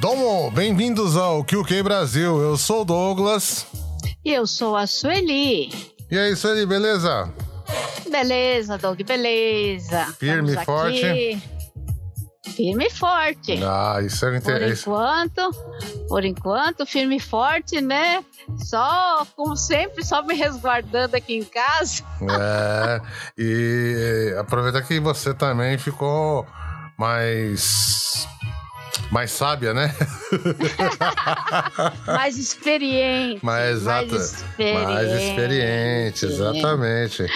Domo, bem-vindos ao QQ Brasil. Eu sou o Douglas. E eu sou a Sueli. E é isso aí, beleza? Beleza, Doug, beleza. Firme e forte. Aqui. Firme e forte. Ah, isso é Por interessante. enquanto, por enquanto, firme e forte, né? Só, como sempre, só me resguardando aqui em casa. É, e aproveitar que você também ficou mais. Mais sábia, né? Mais experiente. Mais exata. experiente. Mais experiente, exatamente.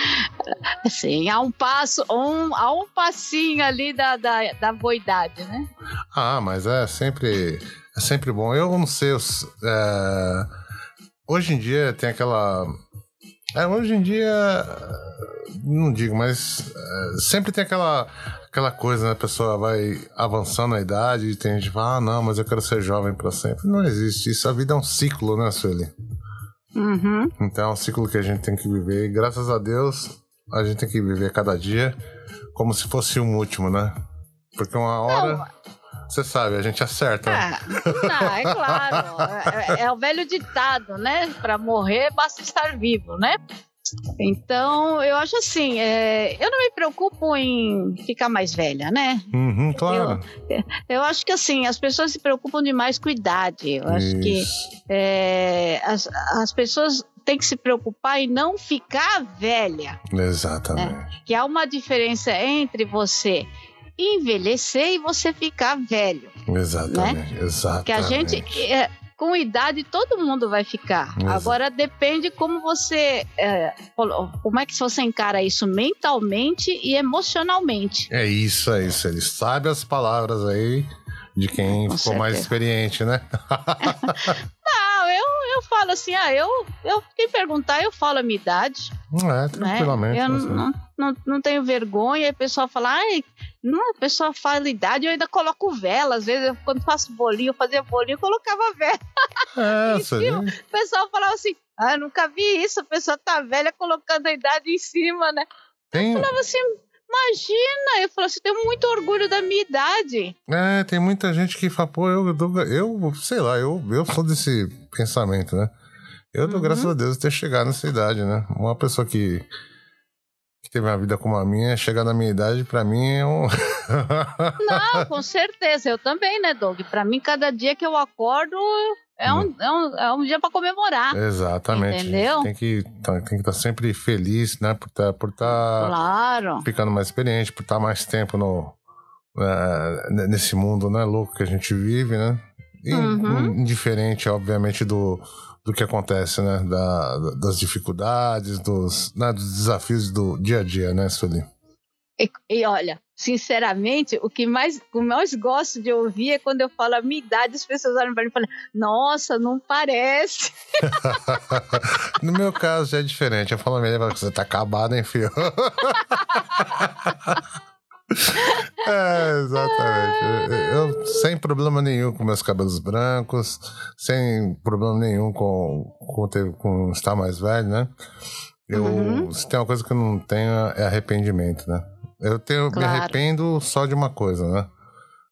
Sim, há um passo, um, há um passinho ali da, da, da boidade, né? Ah, mas é sempre, é sempre bom. Eu não sei, os- é, hoje em dia tem aquela. É, hoje em dia, não digo, mas é, sempre tem aquela, aquela coisa, né? A pessoa vai avançando a idade e tem gente que fala, ah, não, mas eu quero ser jovem pra sempre. Não existe isso. A vida é um ciclo, né, Sueli? Uhum. Então é um ciclo que a gente tem que viver. E graças a Deus, a gente tem que viver cada dia como se fosse um último, né? Porque uma hora, você sabe, a gente acerta. né? Ah, ah, é claro. É, é o velho ditado, né? Para morrer basta estar vivo, né? Então, eu acho assim, é, eu não me preocupo em ficar mais velha, né? Uhum, claro. Eu acho que assim, as pessoas se preocupam demais com idade. Eu acho que Isso. é, as, as pessoas têm que se preocupar em não ficar velha. Exatamente. Que há uma diferença entre você envelhecer e você ficar velho. Exatamente. Exatamente. né? Que a gente, é, com idade, todo mundo vai ficar. Agora depende como você, é, como é que você encara isso mentalmente e emocionalmente. É isso, é isso. Ele sabe as palavras aí de quem Com ficou mais certeza. experiente, né? Eu, falo assim, ah, eu, eu quem perguntar, eu falo a minha idade. É, né? tranquilamente. Eu assim. não, não, não tenho vergonha, e o pessoal fala, ai, não, a pessoa fala idade, eu ainda coloco vela. Às vezes, eu, quando faço bolinho, eu fazia bolinho, eu colocava vela. É, em cima. O pessoal falava assim, ah, eu nunca vi isso, a pessoa tá velha colocando a idade em cima, né? Tem, Eu falava assim, imagina, eu falava assim, tenho muito orgulho da minha idade. É, tem muita gente que fala, pô, eu, dou- eu sei lá, eu, eu sou desse pensamento, né? Eu dou Uhum. graças a Deus ter chegado nessa idade, né? Uma pessoa que, que teve uma vida como a minha, chegar na minha idade, pra mim é um. Não, com certeza, eu também, né, Doug? Pra mim, cada dia que eu acordo é um, é um, é um dia pra comemorar. Exatamente. Entendeu? Tem que tá- tem que estar sempre feliz, né? Por estar por tá Claro. ficando mais experiente, por estar mais tempo no, é, nesse mundo, né, louco que a gente vive, né? E Uhum. indiferente, obviamente, do, do que acontece, né? Da, das dificuldades, dos, né, dos desafios do dia a dia, né, Sueli? E, e olha, sinceramente, o que mais, o mais gosto de ouvir é quando eu falo a minha idade, as pessoas olham pra mim e falam, nossa, não parece. no meu caso já é diferente. Eu falo a minha que você tá acabado, hein, filho? É, exatamente. Eu, eu- sem problema nenhum com meus cabelos brancos, sem problema nenhum com, com, ter, com estar mais velho, né? Eu, Uhum. Se tem uma coisa que eu não tenho é arrependimento, né? Eu tenho, me Claro. arrependo só de uma coisa, né?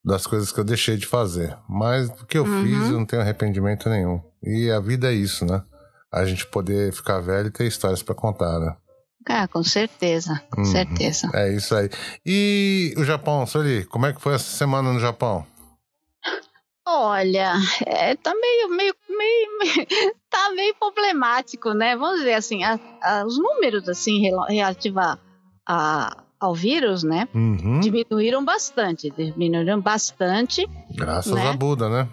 Das coisas que eu deixei de fazer. Mas do que eu Uhum. fiz, eu não tenho arrependimento nenhum. E a vida é isso, né? A gente poder ficar velho e ter histórias pra contar, né? Ah, com certeza, com Uhum. certeza. É isso aí. E o Japão, Sueli, como é que foi essa semana no Japão? Olha, é, tá meio, meio, meio, tá meio problemático, né? Vamos ver assim, a- a- os números assim rela- relativos a, a- ao vírus, né? Uhum. Diminuíram bastante, diminuíram bastante. Graças né? a Buda, né?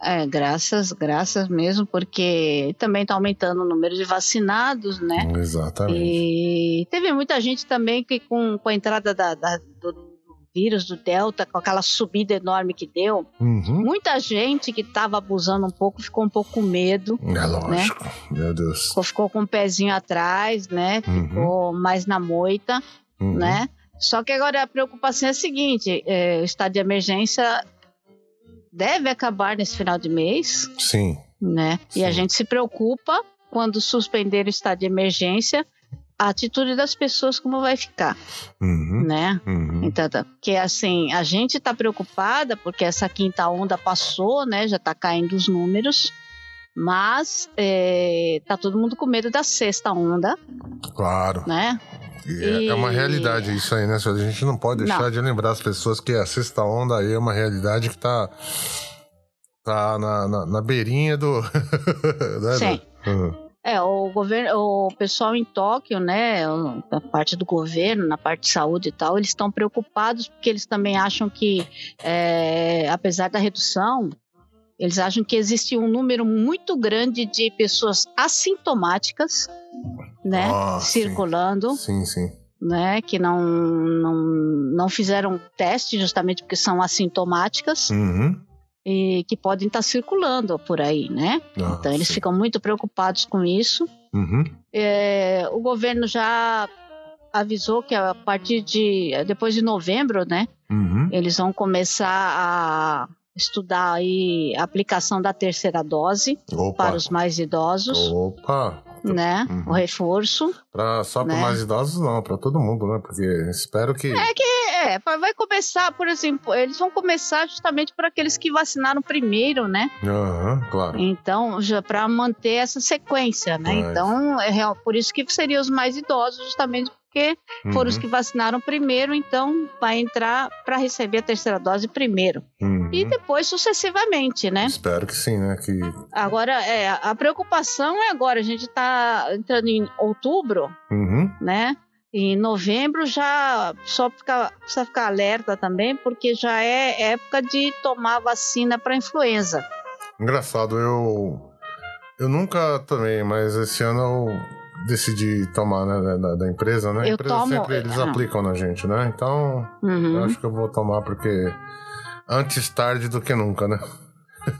É, graças, graças mesmo, porque também está aumentando o número de vacinados, né? Exatamente. E teve muita gente também que com, com a entrada da, da- do, vírus do Delta, com aquela subida enorme que deu, Uhum. muita gente que estava abusando um pouco ficou um pouco com medo, É lógico. Meu Deus. ficou, ficou com o pezinho atrás, né? Uhum. Ficou mais na moita, Uhum. né? Só que agora a preocupação é a seguinte: é, o estado de emergência deve acabar nesse final de mês, Sim. né? E a Sim. gente se preocupa quando suspender o estado de emergência, a atitude das pessoas como vai ficar, Uhum. né? Uhum. Então, tá- porque assim, a gente está preocupada porque essa quinta onda passou, né? Já está caindo os números, mas é, tá todo mundo com medo da sexta onda, Claro. né? E é, é uma realidade isso aí, né, senhor? A gente não pode deixar Não. de lembrar as pessoas que a sexta onda aí é uma realidade que tá, tá na, na, na beirinha do. né, Sim. Uhum. É, o governo, o pessoal em Tóquio, né, o- a parte do governo, na parte de saúde e tal, eles estão preocupados porque eles também acham que, é, apesar da redução, eles acham que existe um número muito grande de pessoas assintomáticas, né, Ah, sim. circulando, Sim, sim. né, que não, não, não fizeram teste justamente porque são assintomáticas Uhum. e que podem estar circulando por aí, né? Ah, Então eles sim. ficam muito preocupados com isso. Uhum. É, o governo já avisou que a partir de depois de novembro, né, Uhum. eles vão começar a estudar aí a aplicação da terceira dose Opa. para os mais idosos, Opa. né, Uhum. o reforço. Pra, só para Né? mais idosos, não, pra todo mundo, né? Porque espero que. É que é, vai começar, por exemplo, eles vão começar justamente para aqueles que vacinaram primeiro, né? Aham, claro. Então, já para manter essa sequência, né? Mas- Então, é real, por isso que seriam os mais idosos, justamente porque foram os Uhum. que vacinaram primeiro, então vai entrar para receber a terceira dose primeiro. Uhum. E depois sucessivamente, né? Espero que sim, né? Que. Agora, é, a preocupação é agora, a gente está entrando em outubro, Uhum. né? Em novembro já só fica, precisa ficar alerta também, porque já é época de tomar vacina para influenza. Engraçado, eu. Eu nunca tomei, mas esse ano eu decidi tomar, né? Da, da empresa, né? A Eu empresa tomo- sempre eles ah. aplicam na gente, né? Então, eu Uhum. acho que eu vou tomar porque. Antes tarde do que nunca, né?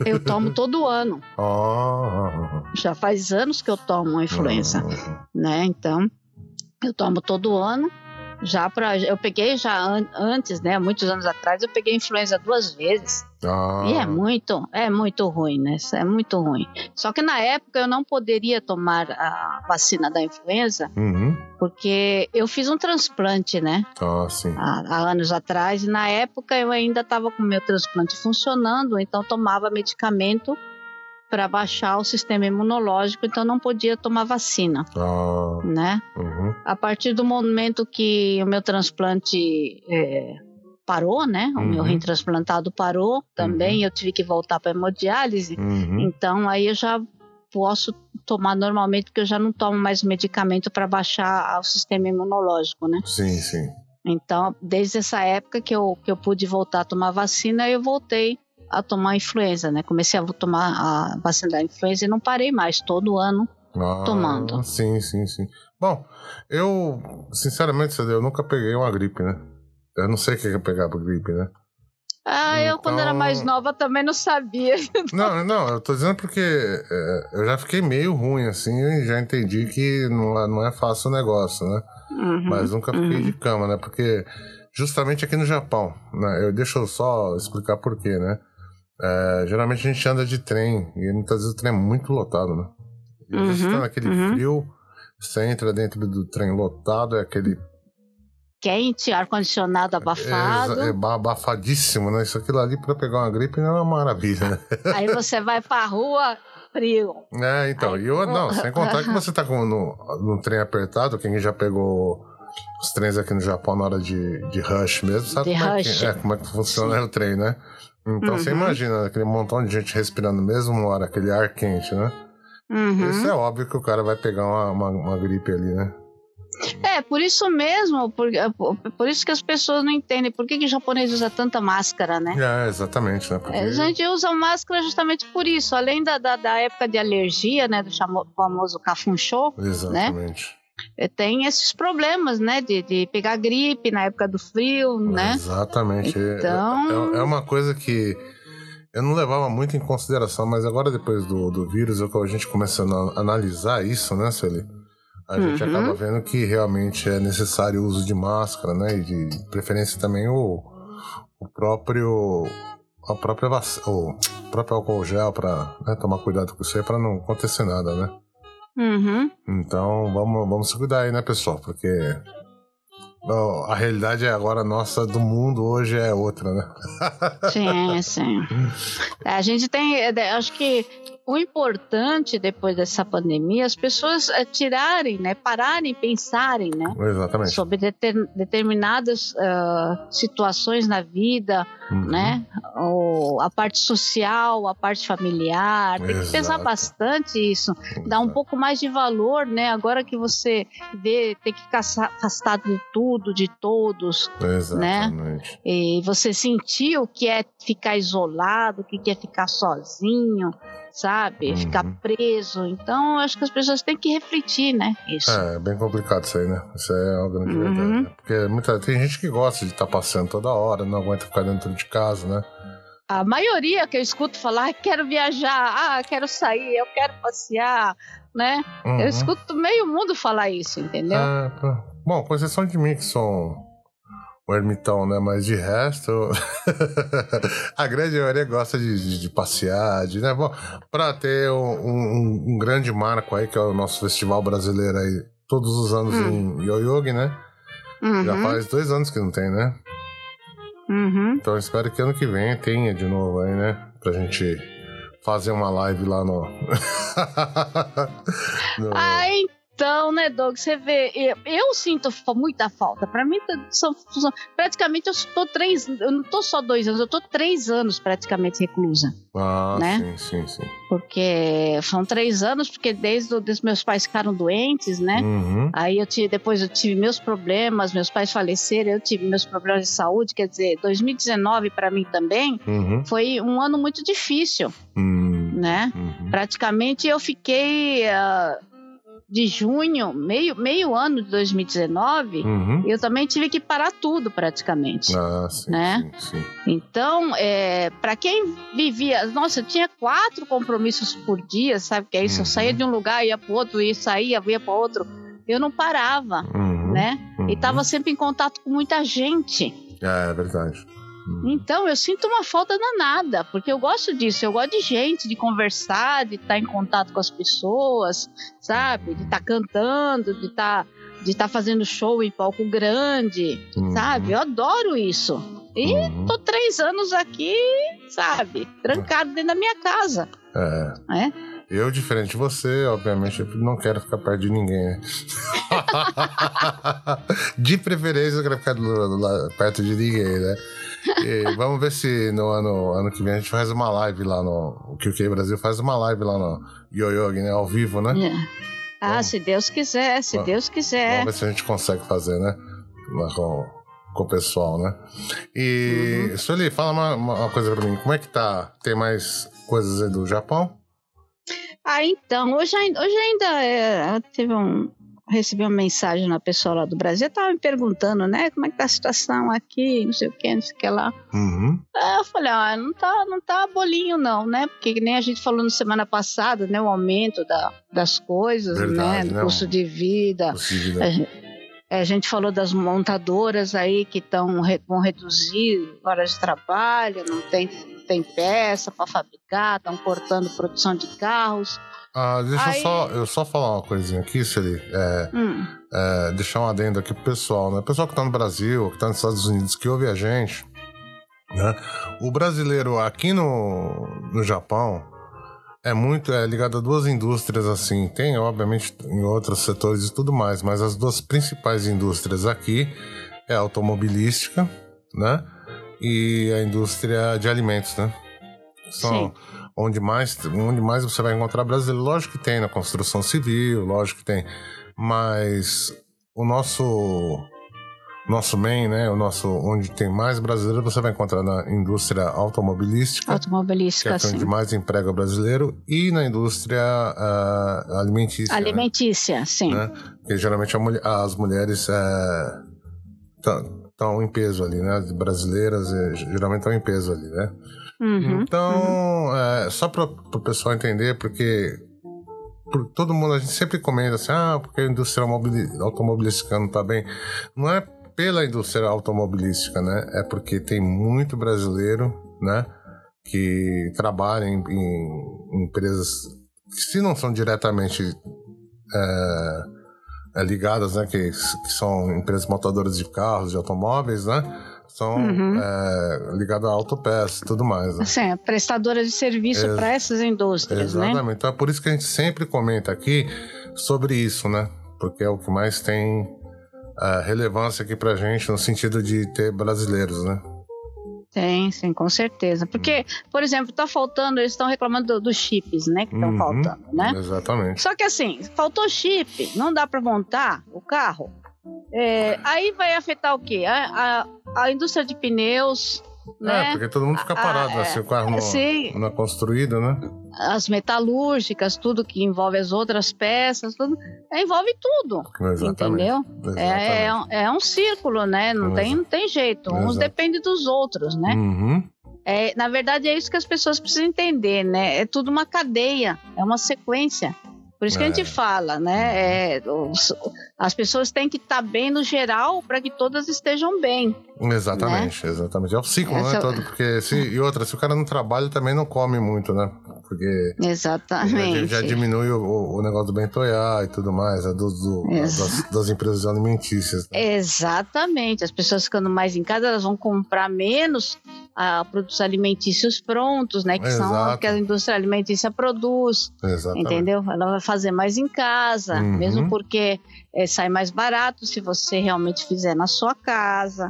Eu tomo todo ano. Ah, Já faz anos que eu tomo a influenza. né? Então, eu tomo todo ano. Já para eu peguei já an- antes, né? Muitos anos atrás eu peguei influenza duas vezes Ah, e é muito, é muito ruim, né? É muito ruim. Só que na época eu não poderia tomar a vacina da influenza Uhum. porque eu fiz um transplante, né? Ah, sim. Há, há anos atrás e na época eu ainda estava com meu transplante funcionando, então tomava medicamento para baixar o sistema imunológico, então não podia tomar vacina, Ah, né? uhum. A partir do momento que o meu transplante é, parou, né? O meu Uhum. rim transplantado parou também, eu tive que voltar para hemodiálise. Uhum. Então aí eu já posso tomar normalmente, porque eu já não tomo mais medicamento para baixar o sistema imunológico, né? Sim, sim. Então, desde essa época que eu, que eu pude voltar a tomar vacina, eu voltei a tomar influenza, né? Comecei a tomar a vacina da influenza e não parei mais, todo ano. Ah, Tomando. Sim, sim, sim. Bom, eu, sinceramente, eu nunca peguei uma gripe, né? Eu não sei o que é pegar por gripe, né? Ah, eu quando era Então- mais nova também não sabia. Não, não, eu tô dizendo porque é, eu já fiquei meio ruim assim e já entendi que não é, não é fácil o negócio, né? Uhum, Mas nunca fiquei uhum. de cama, né? Porque justamente aqui no Japão, né? Eu, deixa eu só explicar por quê, né? É, geralmente a gente anda de trem e muitas vezes o trem é muito lotado, né? E às vezes Uhum, tá naquele uhum. frio, você entra dentro do trem lotado, é aquele Quente, ar-condicionado abafado. É, é abafadíssimo, né? Isso aquilo ali pra pegar uma gripe não é uma maravilha, né? Aí você vai pra rua, frio. É, então, Aí- e eu, não, sem contar que você tá com, no, no trem apertado, quem já pegou os trens aqui no Japão na hora de, de rush mesmo, sabe como, É, rush. que, é, como é que funciona o trem, né? Então você Uhum. imagina aquele montão de gente respirando mesmo hora, aquele ar quente, né? Uhum. Isso é óbvio que o cara vai pegar uma, uma, uma gripe ali, né? É, por isso mesmo, por, por- por isso que as pessoas não entendem por que, que o japonês usa tanta máscara, né? É, exatamente, né? Porque... É, A gente usa máscara justamente por isso, além da, da, da época de alergia, né, do famoso cafunchô, Exatamente. eh, tem esses problemas, né? De, de pegar gripe na época do frio, né? Exatamente. É, Então- É, é uma coisa que eu não levava muito em consideração, mas agora, depois do, do vírus, a gente começando a analisar isso, né, Sueli? A gente Uhum. acaba vendo que realmente é necessário o uso de máscara, né? E de preferência também o, o próprio. A própria vac... o próprio álcool gel para tomar cuidado com isso aí para não acontecer nada, né? Uhum. Então vamos, vamos se cuidar aí, né, pessoal? Porque a realidade é agora nossa do mundo hoje é outra, né? Sim, sim. É, A gente tem, é, acho que o importante depois dessa pandemia, as pessoas é, tirarem, né, pararem, pensarem, né, Exatamente. sobre deter- determinadas ah, situações na vida, Uhum. né, o- a parte social, a parte familiar, tem que pesar Exato. bastante isso, dar um pouco mais de valor, né, agora que você vê, tem que ficar afastado de tudo, de todos, Exatamente. e você sentir o que é ficar isolado, o que é ficar sozinho, sabe? Uhum. Ficar preso. Então, eu acho que as pessoas têm que refletir, né? Isso. É, é bem complicado isso aí, né? Isso é uma grande Uhum. verdade. né? Porque muita, tem gente que gosta de estar passeando toda hora, não aguenta ficar dentro de casa, né? A maioria que eu escuto falar, ah, quero viajar, ah, quero sair, eu quero passear, né? Uhum. Eu escuto meio mundo falar isso, entendeu? É. Bom, com exceção de mim, que sou um ermitão, né? Mas de resto, a grande maioria gosta de, de- de passear, de, né? Bom, pra ter um, um- um grande marco aí, que é o nosso festival brasileiro aí, todos os anos em Yoyogi, né? Já Uhum, faz dois anos que não tem, né? uhum. Então espero que ano que vem tenha de novo aí, né? Pra gente fazer uma live lá no. no- Ah, então, né, Doug, você vê, eu, eu sinto muita falta. Pra mim, são, são- praticamente eu estou três, eu não tô só dois anos, eu tô três anos praticamente reclusa. Ah, né? sim, sim, sim. Porque são três anos, porque desde os meus pais ficaram doentes, né? Uhum. Aí eu tive, depois eu tive meus problemas, meus pais faleceram, eu tive meus problemas de saúde, quer dizer, 2019 pra mim também Uhum. foi um ano muito difícil, Uhum. né? Uhum. Praticamente eu fiquei ah, de junho, meio, meio ano de 2019, Uhum. eu também tive que parar tudo praticamente. Ah, sim, Né? sim, sim. Então, é, para quem vivia, nossa, eu tinha quatro compromissos por dia, sabe que é isso? Uhum. Eu saía de um lugar, ia para outro, ia saía, ia para outro. Eu não parava, Uhum. né? Uhum. E tava sempre em contato com muita gente. É, é verdade. Uhum. Então, eu sinto uma falta danada, porque eu gosto disso, eu gosto de gente, de conversar, de estar em contato com as pessoas, sabe? De estar cantando, de estar de estar fazendo show em palco grande, Uhum. sabe? Eu adoro isso. E Uhum. tô três anos aqui, sabe? Trancado dentro da minha casa, É. né? Eu, diferente de você, obviamente, eu não quero ficar perto de ninguém, né? de preferência, eu quero ficar perto de ninguém, né? E vamos ver se no ano, ano que vem a gente faz uma live lá no. O QQ Brasil faz uma live lá no Yoyogi, né? Ao vivo, né? É. Ah, Vamos. se Deus quiser, se Vamos. Deus quiser. Vamos ver se a gente consegue fazer, né? Com, com o pessoal, né? E, Sueli, fala uma, uma coisa pra mim. Como é que tá? Tem mais coisas aí do Japão? Ah, então, hoje, ainda- hoje ainda é, teve um. Recebi uma mensagem na pessoa lá do Brasil, tava me perguntando, né, como é que tá a situação aqui, não sei o que, não sei o que lá. Uhum. Aí eu falei, ah, não tá, não tá bolinho não, né, porque que nem a gente falou na semana passada, né, o aumento da, das coisas, Verdade, né, do né, custo de vida. A gente, a gente falou das montadoras aí que tão, vão reduzir horas de trabalho, não tem, tem peça para fabricar, estão cortando produção de carros. Ah, deixa Aí- eu só, eu só falar uma coisinha aqui, Sueli. É, Hum, é, deixar um adendo aqui pro pessoal, né? O pessoal que tá no Brasil, que tá nos Estados Unidos, que ouve a gente, né? O brasileiro aqui no, no Japão é muito é ligado a duas indústrias assim. Tem, obviamente, em outros setores e tudo mais, mas as duas principais indústrias aqui é a automobilística, né? E a indústria de alimentos, né? São Sim. Onde mais, onde mais você vai encontrar brasileiro. Lógico que tem na construção civil, lógico que tem. Mas o nosso nosso main, né? O nosso onde tem mais brasileiro, você vai encontrar na indústria automobilística, Automobilística, que é onde sim. mais emprega brasileiro, e na indústria ah, alimentícia. né? Alimentícia, sim. né? Porque geralmente a mulher- as mulheres estão em peso ali, né? As brasileiras eh, geralmente estão em peso ali, né? Uhum. Então, é, só para o pessoal entender, porque por, todo mundo, a gente sempre comenta assim, ah, porque a indústria automobilística não está bem. Não é pela indústria automobilística, né? É porque tem muito brasileiro, né? Que trabalha em, em empresas que se não são diretamente é, é, ligadas, né? Que, que são empresas montadoras de carros, de automóveis, né? São Uhum. é, ligadas a autopeças e tudo mais. Né? Assim, é prestadora de serviço Ex- para essas indústrias, né? Exatamente. Então é por isso que a gente sempre comenta aqui sobre isso, né? Porque é o que mais tem é, relevância aqui pra gente no sentido de ter brasileiros, né? Tem, sim, com certeza. Porque, por exemplo, tá faltando, eles estão reclamando do- dos chips, né? Que estão Uhum. faltando, né? Exatamente. Só que assim, faltou chip, não dá para montar o carro. É, aí vai afetar o quê? A, a, a indústria de pneus, É, né? porque todo mundo fica parado, né? é. Se o carro não, Sim. não é construído, né? As metalúrgicas, tudo que envolve as outras peças, tudo. é, envolve tudo. Exatamente. Entendeu? É, é, Exatamente. um- é um círculo, né? Não tem, não tem jeito. Uns Exato. dependem dos outros, né? Uhum. É, na verdade, é isso que as pessoas precisam entender, né? É tudo uma cadeia, é uma sequência. Por isso que a É. gente fala, né? É, os- as pessoas têm que estar bem no geral para que todas estejam bem. Exatamente, exatamente. É o ciclo, Essa- né? Todo, porque se, e outra, se o cara não trabalha, também não come muito, né? Porque já, Exatamente. já diminui o, o- negócio do bentoiá e tudo mais, né? do, do- das, das empresas alimentícias. né? Exatamente. As pessoas ficando mais em casa, elas vão comprar menos ah, produtos alimentícios prontos, né? Que são Exato. o que a indústria alimentícia produz. Exatamente. Entendeu? Ela vai fazer mais em casa, Uhum. mesmo porque eh, sai mais barato se você realmente fizer na sua casa.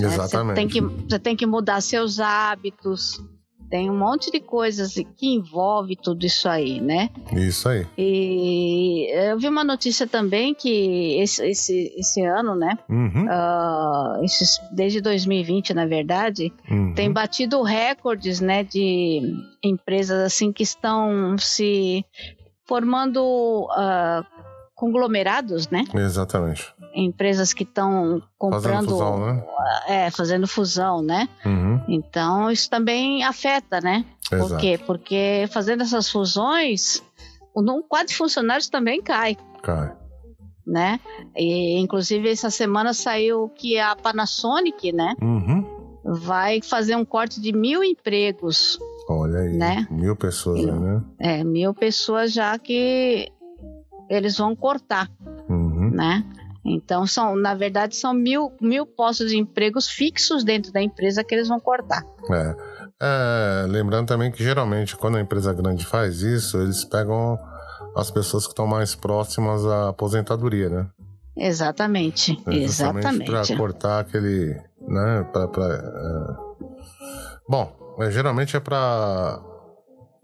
né? Exatamente. Você tem, que, você tem que mudar seus hábitos. Tem um monte de coisas que envolve tudo isso aí, né? Isso aí. E eu vi uma notícia também que esse, esse, esse ano, né? Uhum. ah, esses, desde 2020, na verdade, uhum. tem batido recordes, né, de empresas assim que estão se formando ah, conglomerados, né? Exatamente. Empresas que estão Fazendo comprando, fusão, né? é, fazendo fusão, né? Uhum. Então isso também afeta, né? Por Exato. quê? Porque fazendo essas fusões, o quadro de funcionários também cai, Cai. né? E inclusive essa semana saiu que a Panasonic, né, Uhum. vai fazer um corte de mil empregos Olha aí. Né? Mil pessoas né? É, mil pessoas já que eles vão cortar, Uhum. né? Então, são, na verdade, são mil, mil postos de empregos fixos dentro da empresa que eles vão cortar. É. É, lembrando também que geralmente quando a empresa grande faz isso, eles pegam as pessoas que estão mais próximas à aposentadoria, né? Exatamente, É exatamente. Pra cortar aquele. Né? Pra, pra, é. Bom, é, geralmente é pra.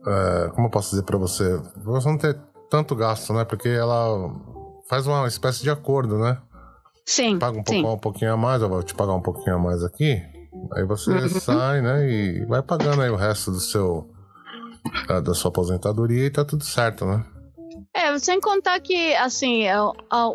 é, como eu posso dizer pra você? Você não ter tanto gasto, né? Porque ela faz uma espécie de acordo, né? Sim, Paga um, sim. pouco, um pouquinho a mais, eu vou te pagar um pouquinho a mais aqui. Aí você Uhum. sai, né? E vai pagando aí o resto do seu. da sua aposentadoria e tá tudo certo, né? É, sem contar que, assim, é,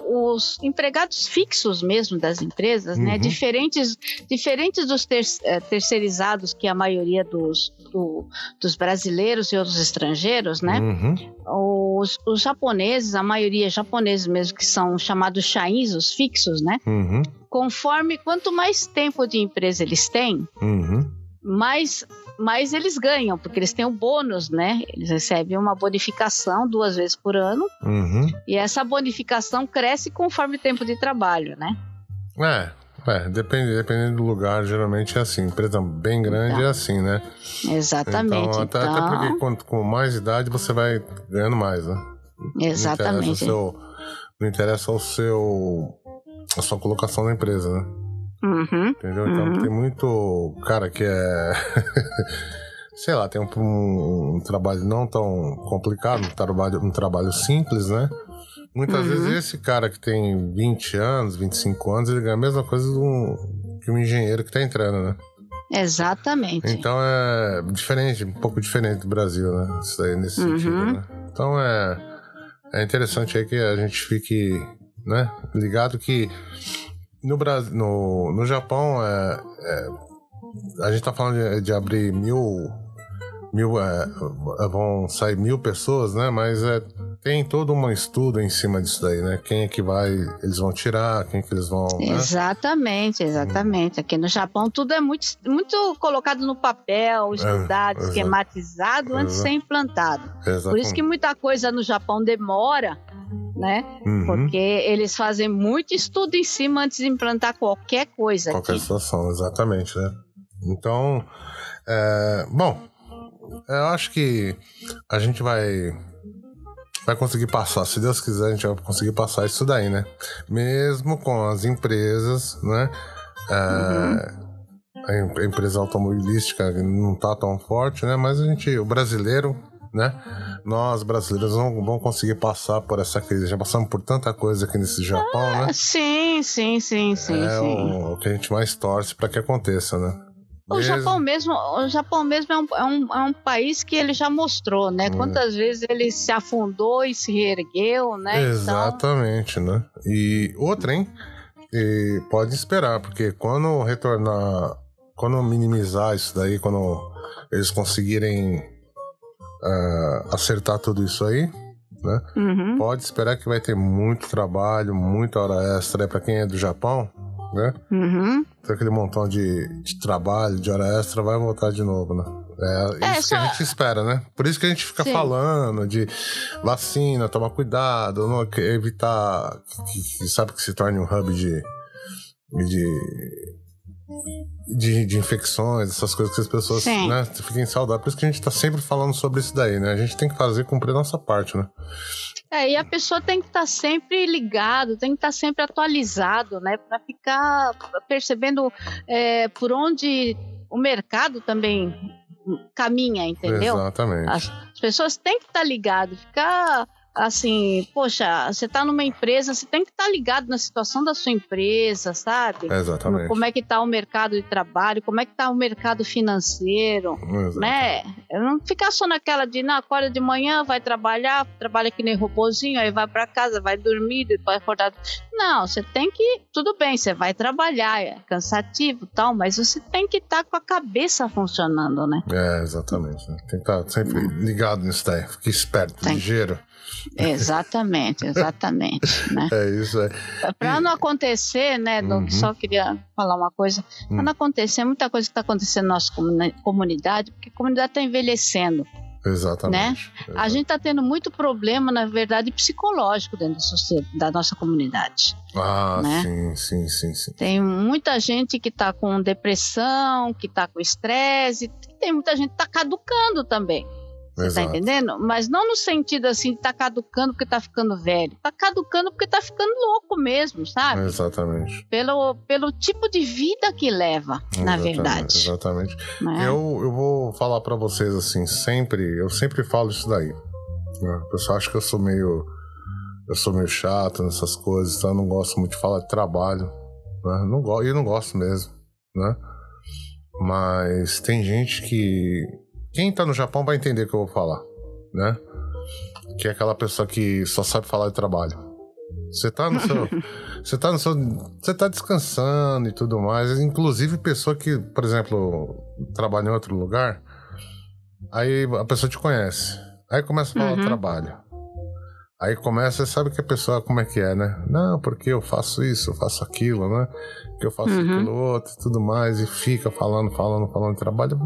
os empregados fixos mesmo das empresas, né, Uhum. diferentes, diferentes dos ter- eh, terceirizados que a maioria dos, do- dos brasileiros e outros estrangeiros, né, Uhum. os, os japoneses, a maioria japoneses mesmo, que são chamados shains, os fixos, né, Uhum. conforme quanto mais tempo de empresa eles têm, Uhum. mais, mais eles ganham, porque eles têm o bônus, né? Eles recebem uma bonificação duas vezes por ano Uhum. e essa bonificação cresce conforme o tempo de trabalho, né? É, é depende, dependendo do lugar, geralmente é assim. Empresa bem grande Então. é assim, né? Exatamente. Então, até, Então, até porque quanto, com mais idade você vai ganhando mais, né? Não interessa, o exatamente. seu, não interessa o seu. a sua colocação na empresa, né? Uhum, Entendeu? Então Uhum. tem muito cara que é. sei lá, tem um, um- um trabalho não tão complicado, um trabalho, um trabalho simples, né? Muitas uhum. vezes esse cara que tem 20 anos, 25 anos, ele ganha a mesma coisa um, que um engenheiro que está entrando, né? Exatamente. Então é diferente, um pouco diferente do Brasil, né? Isso daí, nesse uhum. sentido, né? Então é, é interessante aí que a gente fique né, ligado que no, Brasil, no, no Japão é, é a gente está falando de, de abrir mil mil é, vão sair mil pessoas, né? Mas é, tem todo um estudo em cima disso daí, né? Quem é que vai, eles vão tirar, quem é que eles vão. Né? Exatamente, exatamente. Aqui no Japão tudo é muito, muito colocado no papel, é, estudado, é, esquematizado antes de ser implantado. Exatamente. Por isso que muita coisa no Japão demora. Né? Uhum. Porque eles fazem muito estudo em cima antes de implantar qualquer coisa. Qualquer aqui. situação, exatamente, né? Então, é, bom, eu acho que a gente vai vai conseguir passar, se Deus quiser, a gente vai conseguir passar isso daí, né? Mesmo com as empresas, né? É, uhum. A empresa automobilística não tá tão forte, né? Mas a gente, o brasileiro, né? Nós brasileiros vamos, vamos conseguir passar por essa crise. Já passamos por tanta coisa aqui nesse Japão, ah, né? Sim, sim, sim, sim. É sim. O, o que a gente mais torce para que aconteça, né? O Japão mesmo, o Japão mesmo é um, é, um, é um país que ele já mostrou, né? Hum. Quantas vezes ele se afundou e se reergueu, né? Então Exatamente, então... né? E outra, hein? E pode esperar, porque quando retornar, quando minimizar isso daí, quando eles conseguirem uh, acertar tudo isso aí, né? Uhum. Pode esperar que vai ter muito trabalho, muita hora extra. Para quem é do Japão, né? Uhum. Então aquele montão de, de trabalho, de hora extra, vai voltar de novo, né? É, é isso só... que a gente espera, né? Por isso que a gente fica Sim. falando de vacina, tomar cuidado, não, evitar que, que, sabe que se torne um hub de, de de, de, infecções, essas coisas que as pessoas né, fiquem saudáveis. Por isso que a gente está sempre falando sobre isso daí, né? A gente tem que fazer cumprir a nossa parte, né? É, e a pessoa tem que estar tá sempre ligado, tem que estar tá sempre atualizado, né? Para ficar percebendo é, por onde o mercado também caminha, entendeu? Exatamente. As, as pessoas têm que estar tá ligadas, ficar assim, poxa, você está numa empresa, você tem que estar tá ligado na situação da sua empresa, sabe? Exatamente. Como é que está o mercado de trabalho, como é que está o mercado financeiro, Exatamente. né? Não ficar só naquela de, não, acorda de manhã, vai trabalhar, trabalha que nem robozinho, aí vai para casa, vai dormir, depois acordar. Não, você tem que, tudo bem, você vai trabalhar, é cansativo tal, mas você tem que estar tá com a cabeça funcionando, né? É, exatamente. Tem que estar tá sempre ligado nisso daí, fique esperto, tem. ligeiro. Exatamente, exatamente. né? É isso aí. Para não acontecer, né, uhum. só queria falar uma coisa. Para uhum. não acontecer, muita coisa que está acontecendo na nossa comunidade, porque a comunidade está envelhecendo. Exatamente. Né? Exatamente. A gente está tendo muito problema, na verdade, psicológico dentro da nossa comunidade. Ah, né? sim, sim, sim, sim. Tem muita gente que está com depressão, que está com estresse, tem muita gente que está caducando também. Você tá entendendo? Mas não no sentido assim de tá caducando porque tá ficando velho. Tá caducando porque tá ficando louco mesmo, sabe? Exatamente. Pelo, pelo tipo de vida que leva, exatamente, na verdade. Exatamente. É? Eu, eu vou falar para vocês assim, sempre, eu sempre falo isso daí. Né? O pessoal acha que eu sou meio. Eu sou meio chato nessas coisas, então eu não gosto muito de falar de trabalho. Né? Não, e não gosto mesmo, né? Mas tem gente que quem tá no Japão vai entender o que eu vou falar, né? Que é aquela pessoa que só sabe falar de trabalho. Você tá no seu. Você tá no seu. Você tá descansando e tudo mais. Inclusive, pessoa que, por exemplo, trabalha em outro lugar, aí a pessoa te conhece. Aí começa a falar uhum. do trabalho. Aí começa, sabe que a pessoa como é que é, né? Não, porque eu faço isso, eu faço aquilo, né? Que eu faço uhum. aquilo outro e tudo mais, e fica falando, falando, falando de trabalho.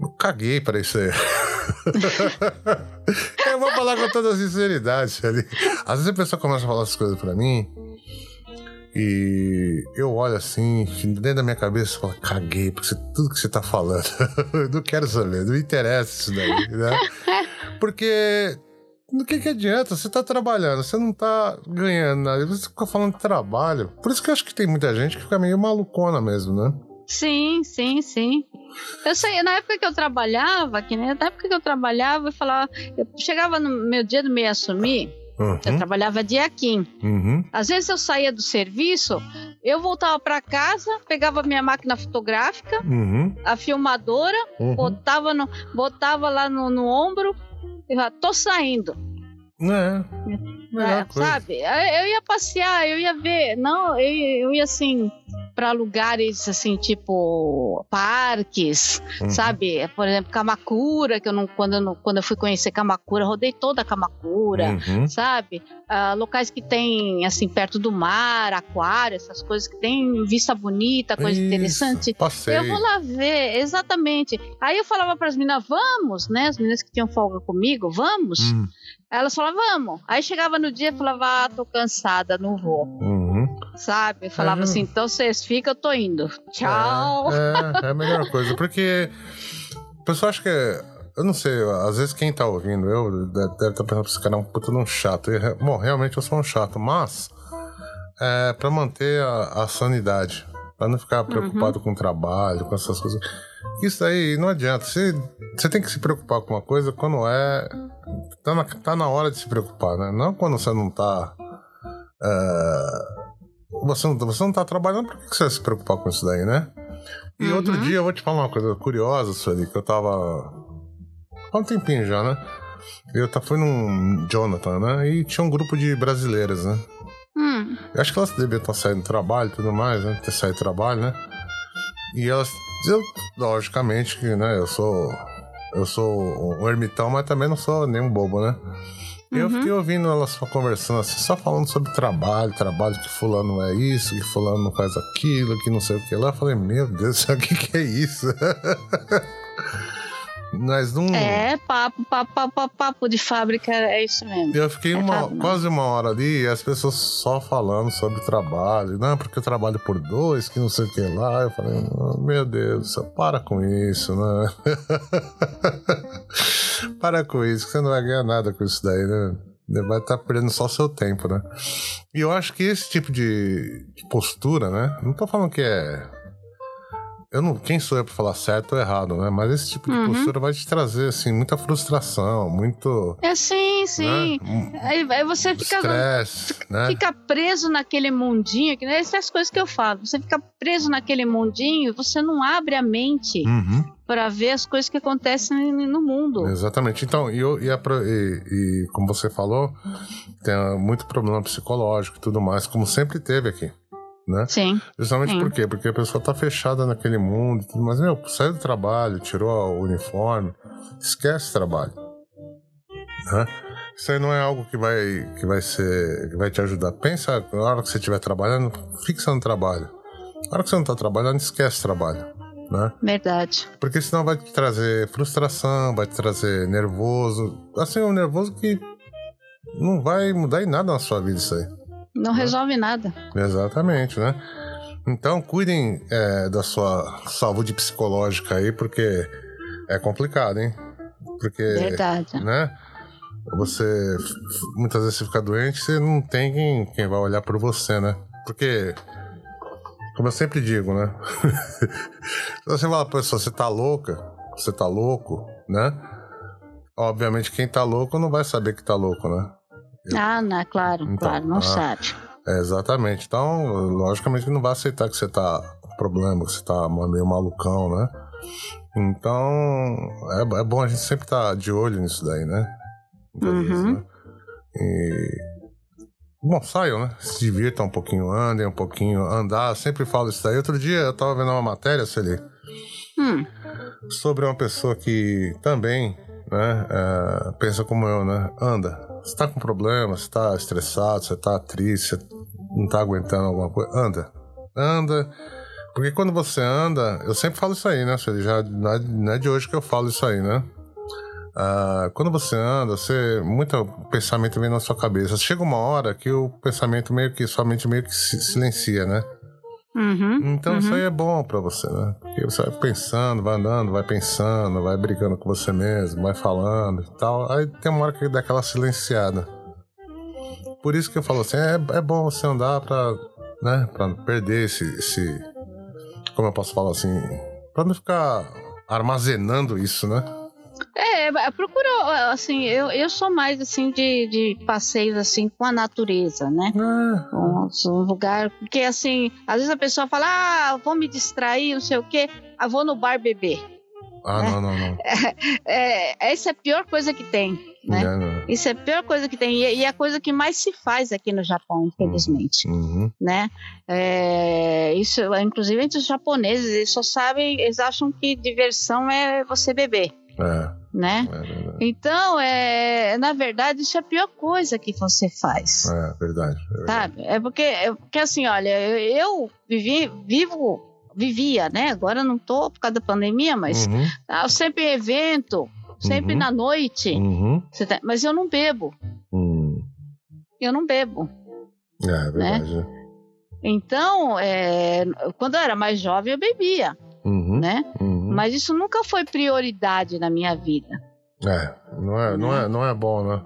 Eu caguei para isso aí. eu vou falar com toda sinceridade ali. Às vezes a pessoa começa a falar as coisas para mim. E eu olho assim, dentro da minha cabeça, falo, caguei, porque tudo que você tá falando, eu não quero saber, não me interessa isso daí, né? Porque do que, que adianta? Você tá trabalhando, você não tá ganhando nada, você fica falando de trabalho. Por isso que eu acho que tem muita gente que fica meio malucona mesmo, né? Sim, sim, sim. Eu sei, na época que eu trabalhava, que nem na época que eu trabalhava, eu falava, eu chegava no meu dia do meio assumir, Uhum. Eu trabalhava de aquim. Uhum. Às vezes eu saía do serviço, eu voltava para casa, pegava minha máquina fotográfica, Uhum. a filmadora, Uhum. botava, no, botava lá no, no ombro e falava, tô saindo. É. Melhor É, coisa. sabe? Eu ia passear, eu ia ver. Não, eu, eu ia assim para lugares assim, tipo parques, Uhum. sabe? Por exemplo, Kamakura, que eu não quando eu, não- quando eu fui conhecer Kamakura, rodei toda a Kamakura. Uhum. Sabe? Ah, locais que tem, assim, perto do mar, aquário, essas coisas que tem vista bonita, coisa Isso, interessante. Passei. Eu vou lá ver, exatamente. Aí eu falava para as meninas, vamos, né? As meninas que tinham folga comigo, vamos. Hum. Aí elas falavam, vamos. Aí chegava no dia e falava, ah, tô cansada, não vou. Uhum. Sabe? Falava Uhum. assim, então vocês ficam, eu tô indo. Tchau. É, é, é a melhor coisa, porque o pessoal acha que é. Eu não sei, às vezes quem tá ouvindo eu deve estar pensando que esse cara é um puta de um chato. Bom, realmente eu sou um chato, mas é pra manter a, a sanidade, pra não ficar preocupado com o trabalho, com essas coisas. Isso aí não adianta. Você, você tem que se preocupar com uma coisa quando é. Tá na, tá na hora de se preocupar, né? Não quando você não tá. é, você não, você não tá trabalhando, por que você vai se preocupar com isso daí, né? E Uhum. outro dia eu vou te falar uma coisa curiosa, Sueli, que eu tava. Há um tempinho já, né? Eu tá, fui num Jonathan, né? E tinha um grupo de brasileiras, né? Hum, Eu acho que elas deviam estar saindo do trabalho e tudo mais, né? Ter saído do trabalho, né? E elas. Eu, logicamente que, né? Eu sou. Eu sou um ermitão, mas também não sou nenhum bobo, né? Eu Uhum. fiquei ouvindo elas conversando assim, só falando sobre trabalho, trabalho que fulano é isso, que fulano não faz aquilo, que não sei o que lá. Eu falei, meu Deus, o que, que é isso? Mas não. é, papo, papo, papo, papo, de fábrica, é isso mesmo. Eu fiquei É uma, quase uma hora ali e as pessoas só falando sobre trabalho. Não, porque eu trabalho por dois, que não sei o que lá. Eu falei, "Oh, meu Deus, para com isso, né? para com isso, que você não vai ganhar nada com isso daí, né? Vai estar perdendo só seu tempo, né? E eu acho que esse tipo de, de postura, né? Não tô falando que é. Eu não, quem sou eu pra falar certo ou errado, né? Mas esse tipo de Uhum. postura vai te trazer, assim, muita frustração, muito. É sim, sim. Né? Aí, você fica, Estresse, né? fica preso naquele mundinho, que essas são as coisas que eu falo. Você fica preso naquele mundinho, você não abre a mente Uhum, para ver as coisas que acontecem no mundo. exatamente. Então, e, e, a e- e como você falou, tem muito problema psicológico e tudo mais, como sempre teve aqui, né? Sim. Justamente Sim. por quê? Porque a pessoa tá fechada naquele mundo tudo mais. Meu, saiu do trabalho, tirou o uniforme, esquece o trabalho. Né? Isso aí não é algo que vai, que vai ser. que vai te ajudar. Pensa, na hora que você estiver trabalhando, fixa no trabalho. Na hora que você não tá trabalhando, esquece o trabalho. Né? Verdade. Porque senão vai te trazer frustração, vai te trazer nervoso. Assim, um nervoso que não vai mudar em nada na sua vida isso aí. Não resolve nada. Exatamente, né? Então cuidem é, da sua saúde psicológica aí, porque é complicado, hein? Porque, Verdade. né? Você muitas vezes você fica doente, você não tem quem, quem vai olhar por você, né? Porque, como eu sempre digo, né? Se você fala pra pessoa, você tá louca, você tá louco, né? Obviamente quem tá louco não vai saber que tá louco, né? Ah, não, claro, Então, claro, não ah. sabe. Exatamente. Então, logicamente não vai aceitar que você tá com problema, que você tá meio malucão, né? Então, é, é bom a gente sempre estar de olho nisso daí, né? Muitas vezes, Uhum. né? E... Bom, saiam, né? Se divirtam um pouquinho, andem um pouquinho, andar, eu sempre falo isso daí. Outro dia eu tava vendo uma matéria, Celi, Hum, sobre uma pessoa que também, né, é, pensa como eu, né? Anda. Você tá com problema, você tá estressado, você tá triste, você não tá aguentando alguma coisa, anda. Anda. Porque quando você anda, eu sempre falo isso aí, né? Já não é, não é de hoje que eu falo isso aí, né? Ah, quando você anda, você muito pensamento vem na sua cabeça. Chega uma hora que o pensamento meio que sua mente meio que silencia, né? Uhum, Então uhum. isso aí é bom pra você, né? Porque você vai pensando, vai andando, vai pensando, vai brigando com você mesmo, vai falando e tal. Aí tem uma hora que dá aquela silenciada. Por isso que eu falo assim, é, é bom você andar pra, né, pra não perder esse, esse. Como eu posso falar assim? Pra não ficar armazenando isso, né? É, procura, assim, eu, eu sou mais, assim, de, de passeios, assim, com a natureza, né? Ah. Um, um, lugar, porque, assim, às vezes a pessoa fala, ah, vou me distrair, não sei o quê, ah, vou no bar beber. Ah, né? não, não, não. É, é, essa é a pior coisa que tem, né? Isso é a pior coisa que tem, e, e é a coisa que mais se faz aqui no Japão, infelizmente, uhum. né? É, isso, inclusive entre os japoneses, eles só sabem, eles acham que diversão é você beber. É né? É então, é, na verdade, isso é a pior coisa que você faz. É verdade. É, verdade. Sabe? é porque, é porque assim, olha, eu vivi, vivo, vivia, né? Agora não tô por causa da pandemia, mas uhum. sempre em evento, sempre uhum. na noite. Uhum. Tá, mas eu não bebo. Hum. Eu não bebo. É, é verdade. Né? Então, é, quando eu era mais jovem, eu bebia. Uhum. Né? Uhum. Mas isso nunca foi prioridade na minha vida. É, não é, não é, não é bom, né?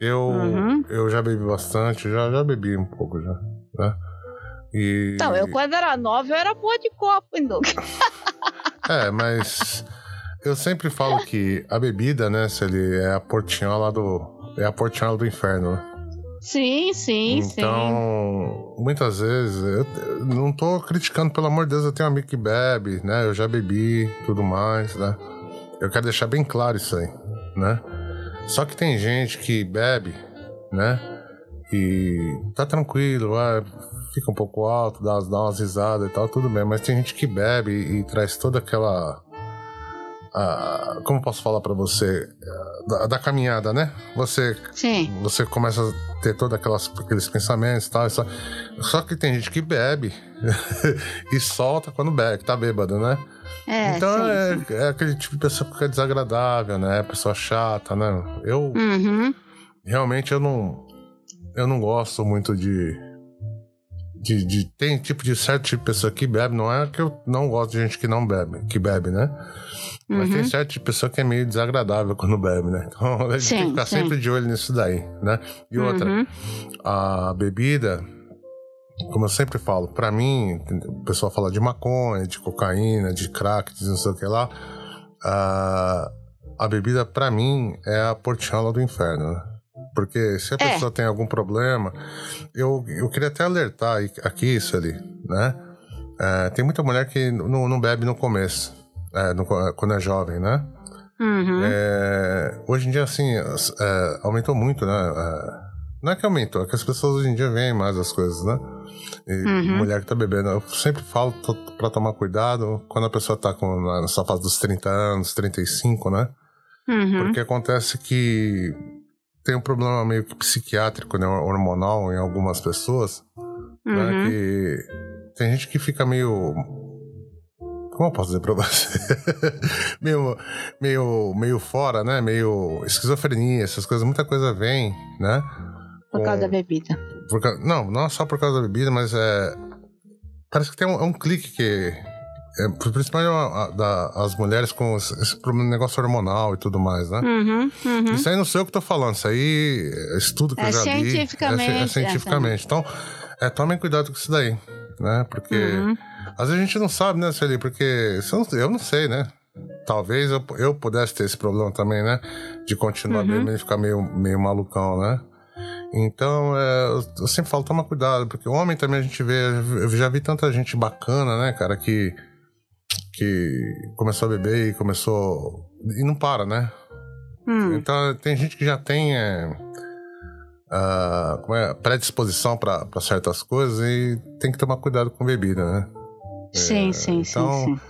Eu, uhum. eu já bebi bastante, já, já bebi um pouco já, né? E... Então, eu quando era nova, eu era boa de copo, ainda. é, mas eu sempre falo que a bebida, né, se ele é a portinhola do é a portinhola do inferno, né? Sim, sim, então, sim. Então, muitas vezes, eu não tô criticando, pelo amor de Deus, eu tenho um amigo que bebe, né? Eu já bebi, tudo mais, né? Eu quero deixar bem claro isso aí, né? Só que tem gente que bebe, né? E tá tranquilo, vai, fica um pouco alto, dá, dá umas risadas e tal, tudo bem. Mas tem gente que bebe e traz toda aquela a, como posso falar para você da, da, caminhada, né? Você Sim. você começa a ter todos aqueles pensamentos, tal, só, só que tem gente que bebe e solta quando bebe, tá bêbado, né? É, então sim, é, sim. é, aquele tipo de pessoa que é desagradável, né? Pessoa chata, né? Eu uhum. realmente eu não eu não gosto muito de de, de, tem tipo de certo tipo de pessoa que bebe, não é que eu não gosto de gente que não bebe, que bebe, né? Mas uhum. tem certo tipo de pessoa que é meio desagradável quando bebe, né? Então a gente sim, tem que ficar sim. sempre de olho nisso daí, né? E outra, uhum. a bebida, como eu sempre falo, para mim, o pessoal fala de maconha, de cocaína, de crack, de não sei o que lá. A, a bebida, para mim, é a portinhola do inferno, né? Porque se a é. pessoa tem algum problema, eu, eu queria até alertar aqui isso ali, né? É, tem muita mulher que não, não bebe no começo, é, no, quando é jovem, né? Uhum. É, hoje em dia, assim, é, aumentou muito, né? É, não é que aumentou, é que as pessoas hoje em dia veem mais as coisas, né? E uhum. mulher que tá bebendo, eu sempre falo para tomar cuidado quando a pessoa tá com, na sua fase dos 30 anos, 35, né? Uhum. Porque acontece que tem um problema meio que psiquiátrico, né, hormonal em algumas pessoas, né, uhum. né, que tem gente que fica meio como eu posso dizer pra você? meio, meio, meio fora, né? Meio esquizofrenia, essas coisas, muita coisa vem, né? Por causa da bebida. Por, não, não só por causa da bebida, mas é. Parece que tem um, é um clique que é, principalmente da, as mulheres com esse problema negócio hormonal e tudo mais, né? Uhum, uhum. Isso aí não sei o que eu tô falando, isso aí é estudo que é eu já cientificamente, li. É, é cientificamente. Então, é, tomem cuidado com isso daí, né? Porque uhum. às vezes a gente não sabe, né, Celi? Porque eu não sei, né? Talvez eu, eu pudesse ter esse problema também, né? De continuar uhum. bebendo e ficar meio, meio malucão, né? Então, é, eu sempre falo, toma cuidado, porque homem também a gente vê, eu já vi tanta gente bacana, né, cara, que que começou a beber e começou. E não para, né? Hum. Então tem gente que já tem é, uh, como é, predisposição para certas coisas e tem que tomar cuidado com bebida, né? Sim, é, sim, então, sim. sim.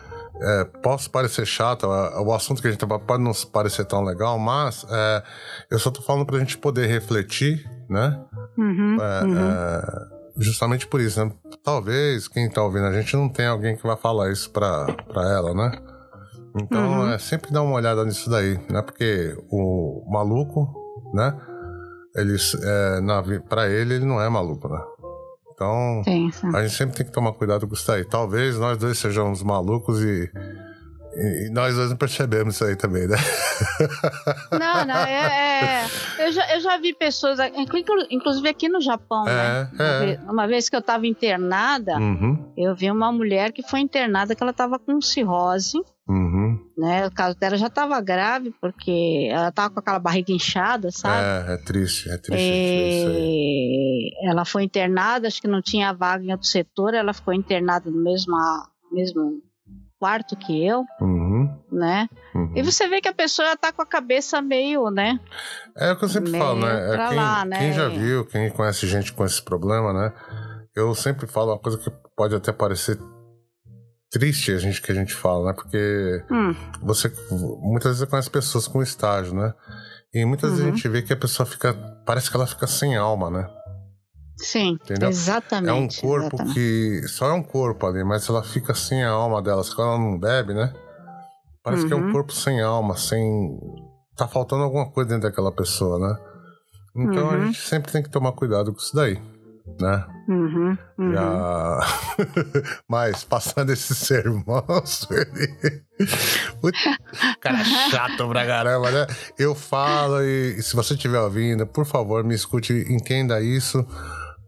É, posso parecer chato, o assunto que a gente tá, pode não parecer tão legal, mas é, eu só tô falando pra gente poder refletir, né? Uhum, é, uhum. Justamente por isso, né? Talvez quem tá ouvindo a gente não tenha alguém que vai falar isso pra, pra ela, né? Então uhum. é sempre dar uma olhada nisso daí, né? Porque o maluco, né? Ele, é, na, pra ele, ele não é maluco, né? Então, sim. a gente sempre tem que tomar cuidado com isso daí. Talvez nós dois sejamos malucos e e, nós dois não percebemos isso aí também, né? Não, não, é. é eu, já, eu já vi pessoas, inclusive aqui no Japão, né? é, né? Uma, é. vez, uma, vez, que eu estava internada, uhum. eu vi uma mulher que foi internada que ela estava com cirrose. Uhum. Né? O caso dela já estava grave, porque ela estava com aquela barriga inchada, sabe? É, é triste, é triste. E... Ela foi internada, acho que não tinha vaga em outro setor, ela ficou internada no mesmo, mesmo quarto que eu, uhum. né? Uhum. E você vê que a pessoa tá com a cabeça meio, né? É o que eu sempre meio falo, né? É quem, lá, né? quem já viu, quem conhece gente com esse problema, né? Eu sempre falo uma coisa que pode até parecer triste a gente que a gente fala, né? Porque hum. você muitas vezes conhece pessoas com estágio, né? E muitas uhum. vezes a uhum. gente vê que a pessoa fica. Parece que ela fica sem alma, né? Sim, Entendeu? exatamente. É um corpo exatamente. que. Só é um corpo ali, mas ela fica sem a alma dela. Se ela não bebe, né? Parece uhum. que é um uhum. corpo sem alma, sem. Tá faltando alguma coisa dentro daquela pessoa, né? Então uhum. a gente sempre tem que tomar cuidado com isso daí né? Uhum, uhum. Já... Mas passando esse sermão, cara é chato pra caramba, né? Eu falo e se você estiver ouvindo, por favor, me escute, entenda isso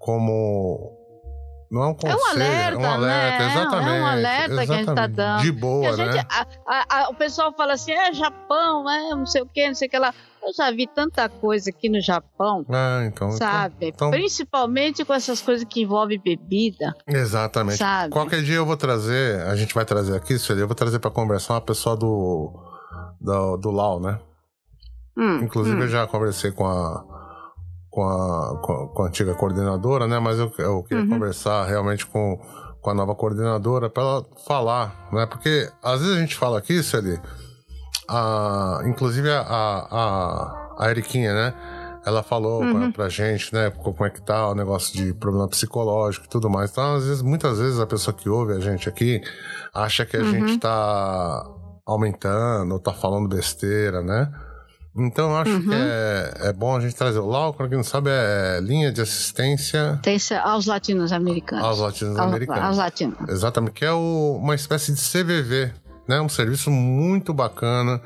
como não é um conselho, é um alerta, é um alerta né? exatamente. É um alerta exatamente. que a gente tá dando. De boa, gente, né? A, a, a, o pessoal fala assim, é Japão, é não sei o que, não sei o que lá. Eu já vi tanta coisa aqui no Japão. Ah, então. então sabe? Então, Principalmente com essas coisas que envolvem bebida. Exatamente. Sabe? Qualquer dia eu vou trazer, a gente vai trazer aqui, Sueli, eu vou trazer para conversar uma pessoa do, do, do Lau, né? Hum, Inclusive hum. eu já conversei com a, com a, com a, com a antiga coordenadora, né? Mas eu, eu queria uhum. conversar realmente com, com a nova coordenadora para ela falar, né? Porque às vezes a gente fala aqui, Sueli a, inclusive a, a, a Eriquinha, né? Ela falou uhum. pra, pra, gente, né, como é que tá o negócio de problema psicológico e tudo mais. Então, às vezes, muitas vezes a pessoa que ouve a gente aqui acha que a uhum. gente tá aumentando ou tá falando besteira, né? Então, eu acho uhum. que é, é bom a gente trazer. O LAU, para quem não sabe, é linha de assistência. Assistência aos latinos-americanos. Aos latinos-americanos. Aos, aos latinos. Exatamente, que é o, uma espécie de CVV, né? Um serviço muito bacana,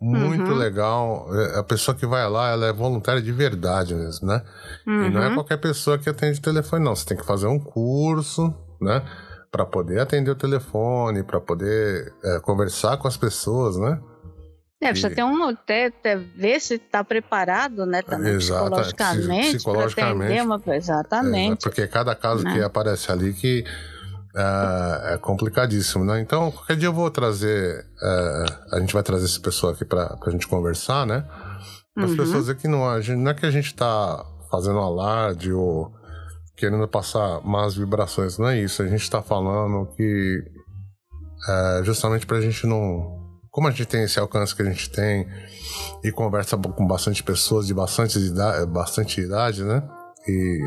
muito uhum. legal. É, a pessoa que vai lá, ela é voluntária de verdade mesmo, né? Uhum. E não é uhum. qualquer pessoa que atende telefone, não. Você tem que fazer um curso, né? Para poder atender o telefone, para poder é, conversar com as pessoas, né? É, precisa ter um até, até ver se está preparado, né, também Exato, psicologicamente, psicologicamente uma, exatamente. É, porque cada caso né? que aparece ali que é, é, complicadíssimo, né? Então, qualquer dia eu vou trazer, é, a gente vai trazer essa pessoa aqui para a gente conversar, né? Para as uhum. pessoas aqui não, a gente, não é que a gente está fazendo alarde ou querendo passar más vibrações, não é isso. A gente está falando que é, justamente para a gente não, como a gente tem esse alcance que a gente tem e conversa com bastante pessoas de bastante idade, bastante idade, né? E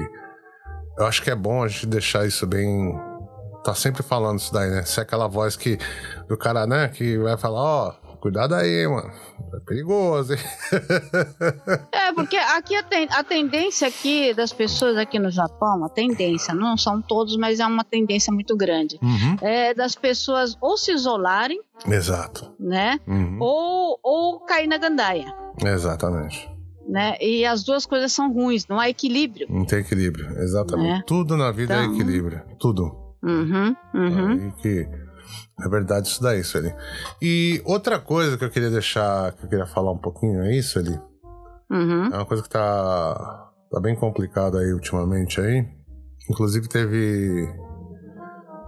eu acho que é bom a gente deixar isso bem tá sempre falando isso daí, né? Se é aquela voz que do cara, né, que vai falar, ó, oh, cuidado aí, mano. É perigoso, hein? É, porque aqui a, ten a tendência aqui das pessoas aqui no Japão, a tendência, não são todos, mas é uma tendência muito grande. Uhum. É das pessoas ou se isolarem. Exato. Né? Uhum. Ou, ou cair na gandaia. Exatamente. Né? E as duas coisas são ruins, não há equilíbrio. Não tem equilíbrio, exatamente. Né? Tudo na vida é então... é equilíbrio. Tudo. Uhum, uhum. Aí que é verdade isso daí, Sueli. E outra coisa que eu queria deixar, que eu queria falar um pouquinho é isso ali. Uhum. É uma coisa que tá, tá bem complicada aí ultimamente aí. Inclusive teve.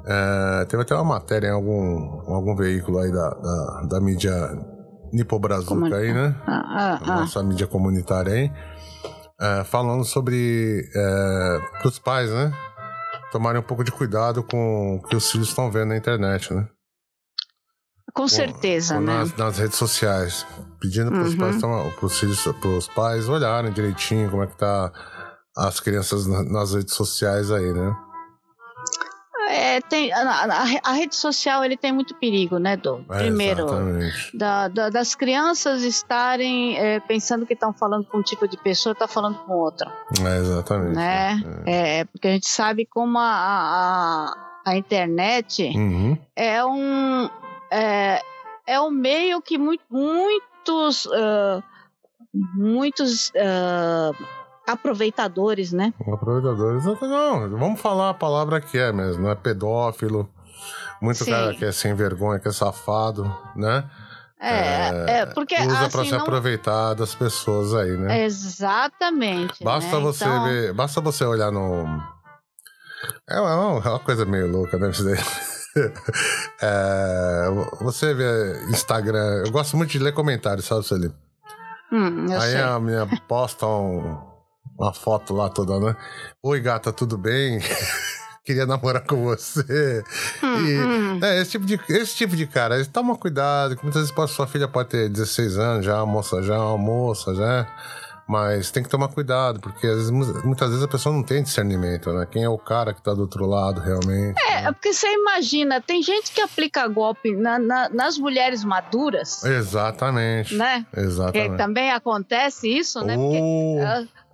É, teve até uma matéria em algum, algum veículo aí da, da, da mídia Nipo Brazuca aí, né? Ah, ah, ah. Nossa mídia comunitária aí. É, falando sobre. É, pros pais, né? tomarem um pouco de cuidado com o que os filhos estão vendo na internet, né? Com, certeza, né? Nas, nas, redes sociais. Pedindo para os uhum. pais, pros filhos, pros pais olharem direitinho como é que tá as crianças nas redes sociais aí, né? É, tem, a, a, rede social ele tem muito perigo, né, Dom? É, Primeiro, da, da, das crianças estarem é, pensando que estão falando com um tipo de pessoa, está falando com outra. É, exatamente. Né? É. é. porque a gente sabe como a, a, a internet uhum. é um é, é um meio que muito, muitos uh, muitos uh, aproveitadores, né? Aproveitadores. Não, vamos falar a palavra que é mesmo, é pedófilo. Muito Sim. cara que é sem vergonha, que é safado, né? É, é, porque usa assim, para se não... aproveitar das pessoas aí, né? Exatamente. Basta né? você então... ver, basta você olhar no é uma, é uma coisa meio louca, né? Isso daí. É, você vê Instagram, eu gosto muito de ler comentários, sabe, Sueli? Hum, Aí sei. a minha posta um, uma foto lá toda, né? Oi, gata, tudo bem? Queria namorar com você. Hum, E, hum. é, esse tipo de, esse tipo de cara, toma cuidado, que muitas vezes sua filha pode ter 16 anos já, moça já, uma moça já. Mas tem que tomar cuidado, porque às vezes, muitas vezes a pessoa não tem discernimento, né? Quem é o cara que tá do outro lado realmente. É, porque você imagina, tem gente que aplica golpe na- na- nas mulheres maduras, Exatamente. né? Que Exatamente. também acontece isso, né? Porque Oh,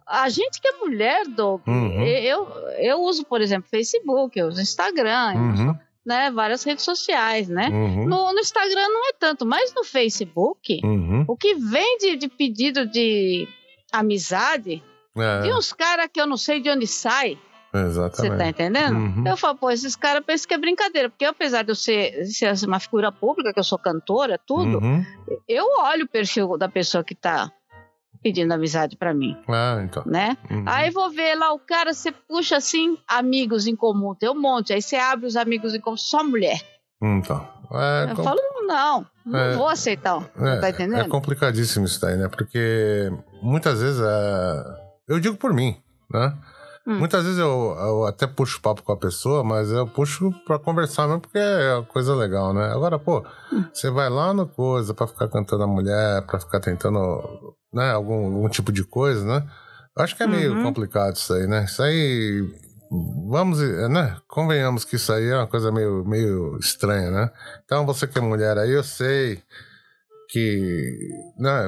a, a gente que é mulher, Doug, Uhum. eu, eu uso, por exemplo, Facebook, eu uso Instagram, eu uso, uhum, né? Várias redes sociais, né? uhum, No, no Instagram não é tanto, mas no Facebook, uhum. o que vem de, de pedido de amizade, É, de uns caras que eu não sei de onde sai, você exatamente. tá entendendo? Uhum. Eu falo, pô, esses caras pensam que é brincadeira, porque apesar de eu ser, ser uma figura pública, que eu sou cantora, tudo, Uhum. eu olho o perfil da pessoa que tá pedindo amizade pra mim, Ah, então. né? Uhum. Aí vou ver lá o cara, você puxa assim, amigos em comum, tem um monte, aí você abre os amigos em comum, só mulher. Então. É, Eu com- falo, não, não É. vou aceitar, é, tá entendendo? é complicadíssimo isso daí, né? Porque muitas vezes é... eu digo por mim, né? Hum. Muitas vezes eu, eu até puxo papo com a pessoa, mas eu puxo pra conversar mesmo porque é uma coisa legal, né? Agora, pô, Hum. você vai lá no coisa pra ficar cantando a mulher, pra ficar tentando, né, algum, algum tipo de coisa, né? Eu acho que é meio Uhum. complicado isso aí, né? Isso aí. Vamos, né? Convenhamos que isso aí é uma coisa meio, meio estranha, né? Então, você que é mulher aí, eu sei que né,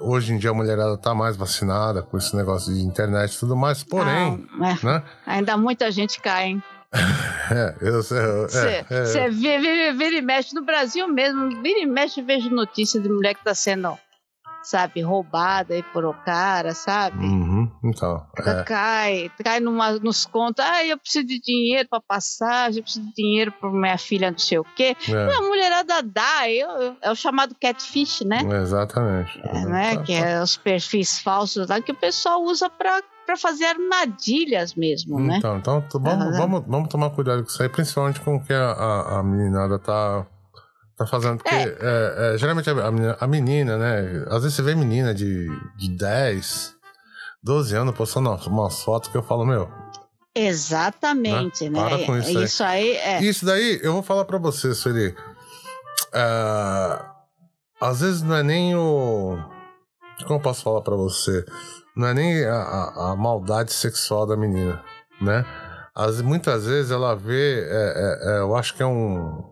hoje em dia a mulherada tá mais vacinada com esse negócio de internet e tudo mais, porém, Não, é, né? ainda muita gente cai, hein? É, eu sei. Você é, é, vira, vira, vira e mexe no Brasil mesmo, vira e mexe vejo notícia de mulher que tá sendo, sabe, roubada aí por o cara, sabe? Uhum, então. É, Cai, cai numa, nos contos, ah, eu preciso de dinheiro pra passagem, eu preciso de dinheiro pra minha filha não sei o quê. é, A mulherada dá, eu, é o chamado catfish, né? exatamente. É, né? Tá, Que tá. é os perfis falsos lá que o pessoal usa pra, pra fazer armadilhas mesmo, né? Então, então vamos, Aham. vamos, vamos tomar cuidado com isso aí, principalmente com o que a, a, a meninada tá, tá fazendo. Porque É. é, é, geralmente a menina, a menina, né? Às vezes você vê menina de, de 10, 12 anos postando umas- fotos que eu falo, meu. Exatamente, Né? né? Para com isso aí. Isso aí é. Isso daí, eu vou falar pra você, Sueli. É, às vezes não é nem o. Como eu posso falar pra você? Não é nem a, a- a maldade sexual da menina, né? As, muitas vezes ela vê, é, é, é, eu acho que é um.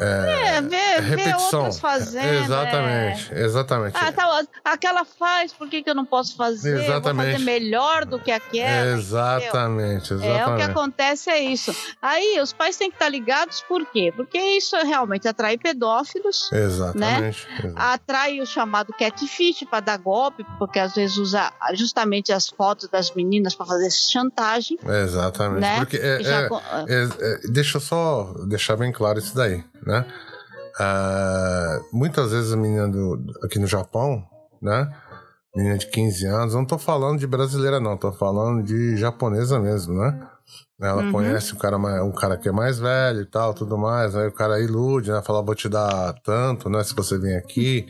É, ver, ver repetição. outras fazendo. exatamente, exatamente. é. Ah, tá, aquela faz, por que, que eu não posso fazer? Exatamente. fazer melhor do que aquela. exatamente, É, o que exatamente. acontece é isso. Aí os pais têm que estar ligados, por quê? Porque isso realmente atrai pedófilos, Exatamente. né? exatamente. atrai o chamado catfish para dar golpe, porque às vezes usa justamente as fotos das meninas para fazer chantagem, Exatamente. né? Porque é, já é- É, é, deixa eu só deixar bem claro isso daí, né? Ah, muitas vezes a menina do, aqui no Japão, né? Menina de 15 anos, não tô falando de brasileira não, tô falando de japonesa mesmo, né? Ela Uhum. conhece um cara, um cara que é mais velho e tal, tudo mais, aí o cara ilude, né? Fala, vou te dar tanto, né? Se você vir aqui,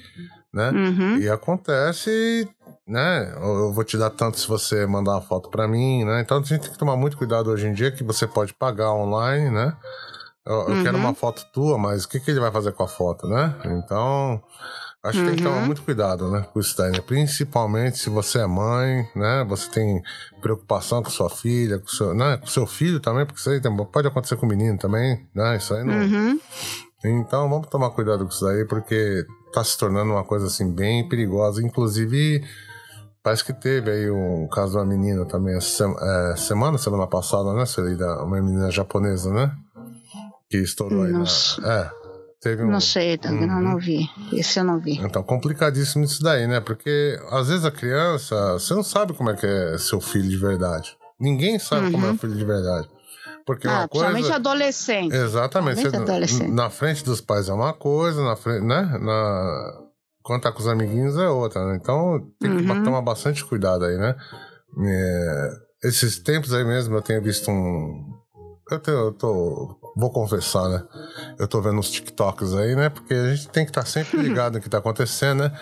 né? Uhum. E acontece, né? Eu eu vou te dar tanto se você mandar uma foto pra mim, né? Então a gente tem que tomar muito cuidado hoje em dia que você pode pagar online, né? Eu, eu Uhum. quero uma foto tua, mas o que, que ele vai fazer com a foto, né? Então, acho que tem que tomar Uhum. muito cuidado, né? Com isso daí, né? Principalmente se você é mãe, né? Você tem preocupação com sua filha, com seu, né? com seu filho também, porque isso aí tem- pode acontecer com o menino também, né? Isso aí não, Uhum. então vamos tomar cuidado com isso daí, porque tá se tornando uma coisa assim bem perigosa. Inclusive, parece que teve aí um caso de uma menina também essa é, semana, semana passada, né, Uma menina japonesa, né? Que estourou aí. Na, Nossa. é, teve um. Não sei, Doug, não, Uhum. não vi. Esse eu não vi. Então, complicadíssimo isso daí, né? Porque às vezes a criança, você não sabe como é que é seu filho de verdade. Ninguém sabe como é o Uhum. filho de verdade. Porque ah, uma coisa. Principalmente adolescente. Exatamente. Você, adolescente. Na frente dos pais é uma coisa, na frente, né? Na... Quando tá com os amiguinhos é outra, né? Então tem que Uhum. tomar bastante cuidado aí, né? É, Esses tempos aí mesmo eu tenho visto um. Eu, tenho, eu tô. Vou confessar, né? Eu tô vendo uns TikToks aí, né? Porque a gente tem que estar sempre ligado no que tá acontecendo, né?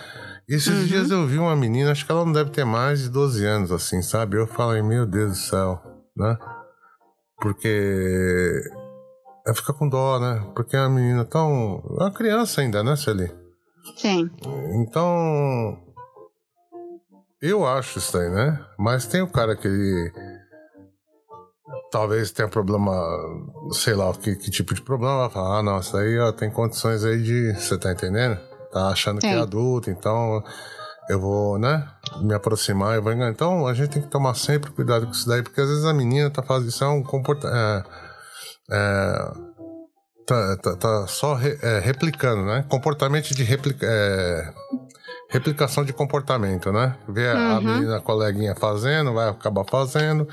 E esses Uhum. dias eu vi uma menina, acho que ela não deve ter mais de 12 anos, assim, sabe? Eu falei, meu Deus do céu, né? Porque. Eu fico com dó, né? Porque é uma menina tão. É uma criança ainda, né, Sueli? Sim. Então. Eu acho isso aí, né? Mas tem o cara que ele. Talvez tenha problema, sei lá que, que tipo de problema. Vai falar, ah, não, isso aí ó, tem condições aí de. Você tá entendendo? Tá achando que é adulto, então eu vou, né? Me aproximar, eu vou enganar. Então a gente tem que tomar sempre cuidado com isso daí, porque às vezes a menina tá fazendo isso, é um comportamento. É, tá, tá, tá só re- é, replicando, né? Comportamento de replica, é, replicação de comportamento, né? Vê a- a Uhum. menina a coleguinha fazendo, vai acabar fazendo.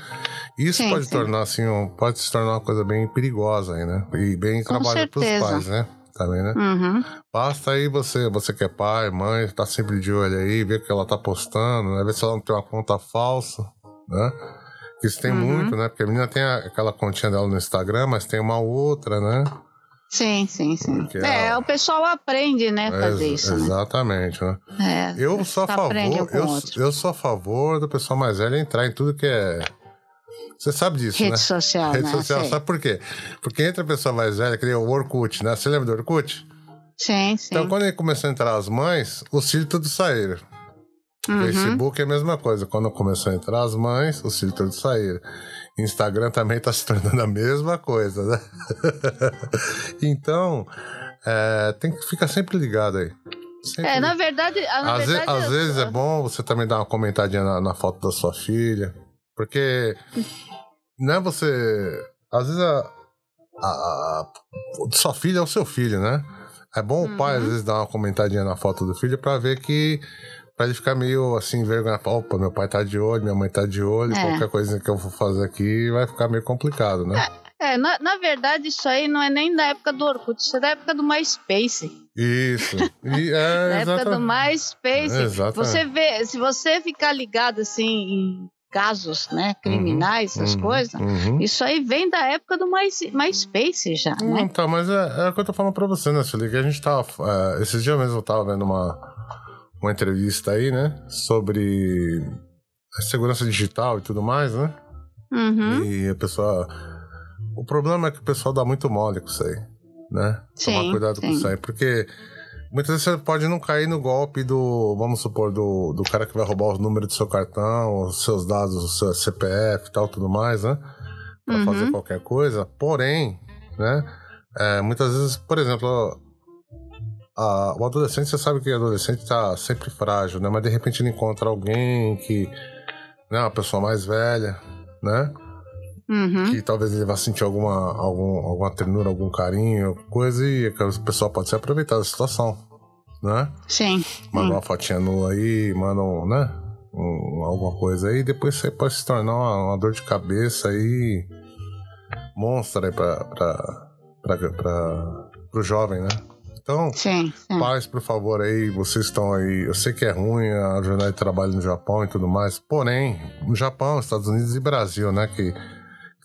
Isso Sim, pode sim. tornar assim, um- pode se tornar uma coisa bem perigosa aí, né? E bem Com trabalho para os pais, né? Também, né? Uhum. Basta aí você, você que é pai, mãe, tá sempre de olho aí, ver o que ela tá postando, né? Ver se ela não tem uma conta falsa, né? Isso tem Uhum. muito, né? Porque a menina tem aquela continha dela no Instagram, mas tem uma outra, né? Sim, sim, sim. Porque É, a- o pessoal aprende, né, fazer Ex- isso, né? Exatamente, né? É, Eu sou a favor, eu, eu sou a favor do pessoal mais velho entrar em tudo que é. Você sabe disso, Rede né? social, Rede né? social, Sei. sabe por quê? Porque entra a pessoa mais velha, que nem o Orkut, né? Você lembra do Orkut? Sim, sim. Então, quando ele começou a entrar as mães, os filhos todos saíram. Uhum. Facebook é a mesma coisa. Quando começou a entrar as mães, os filhos todos saíram. Instagram também tá se tornando a mesma coisa, né? então, é, tem que ficar sempre ligado aí. Sempre É, na verdade, ah, na às, ve- verdade às vezes é bom você também dar uma comentadinha na, na foto da sua filha. Porque não é você. Às vezes a, a, a- sua filha é o seu filho, né? É bom o pai, às Uhum. vezes, dar uma comentadinha na foto do filho pra ver que. Pra ele ficar meio assim, vergonha. Opa, meu pai tá de olho, minha mãe tá de olho, É. qualquer coisa que eu for fazer aqui vai ficar meio complicado, né? É, na, na verdade, isso aí não é nem da época do Orkut, isso é da época do MySpace. Isso. E, Na é, época do exatamente. MySpace. Exatamente. Você vê, se você ficar ligado assim em casos, né, criminais, essas Uhum, coisas, uhum. isso aí vem da época do My, MySpace já, Não, né? tá, mas é, é o que eu tô falando pra você, né, Sueli? Que a gente tava. é, esses dias mesmo eu tava vendo uma, uma entrevista aí, né? Sobre a segurança digital e tudo mais, né? Uhum. E a pessoa. O problema é que o pessoal dá muito mole com isso aí, né? Tomar Sim, cuidado com sim. isso aí, porque. Muitas vezes você pode não cair no golpe do, vamos supor, do, do cara que vai roubar o número do seu cartão, os seus dados, o seu CPF e tal, tudo mais, né? Pra Uhum. fazer qualquer coisa. Porém, né? é, muitas vezes, por exemplo, a- o adolescente, você sabe que o adolescente tá sempre frágil, né? Mas de repente ele encontra alguém que, né? Uma pessoa mais velha, né? Uhum. que talvez ele vá sentir alguma, algum, alguma ternura, algum carinho, alguma coisa, e a pessoa pode se aproveitar da situação, né? Sim. Manda Hum. uma fotinha nua aí, manda um, né? Um- alguma coisa aí, depois aí pode se tornar uma, uma dor de cabeça aí monstra aí pra, pra, pra, pra, pro jovem, né? Então, Sim, sim. pais, por favor, aí, vocês estão aí. Eu sei que é ruim a jornada de trabalho no Japão e tudo mais, porém, no Japão, Estados Unidos e Brasil, né? Que,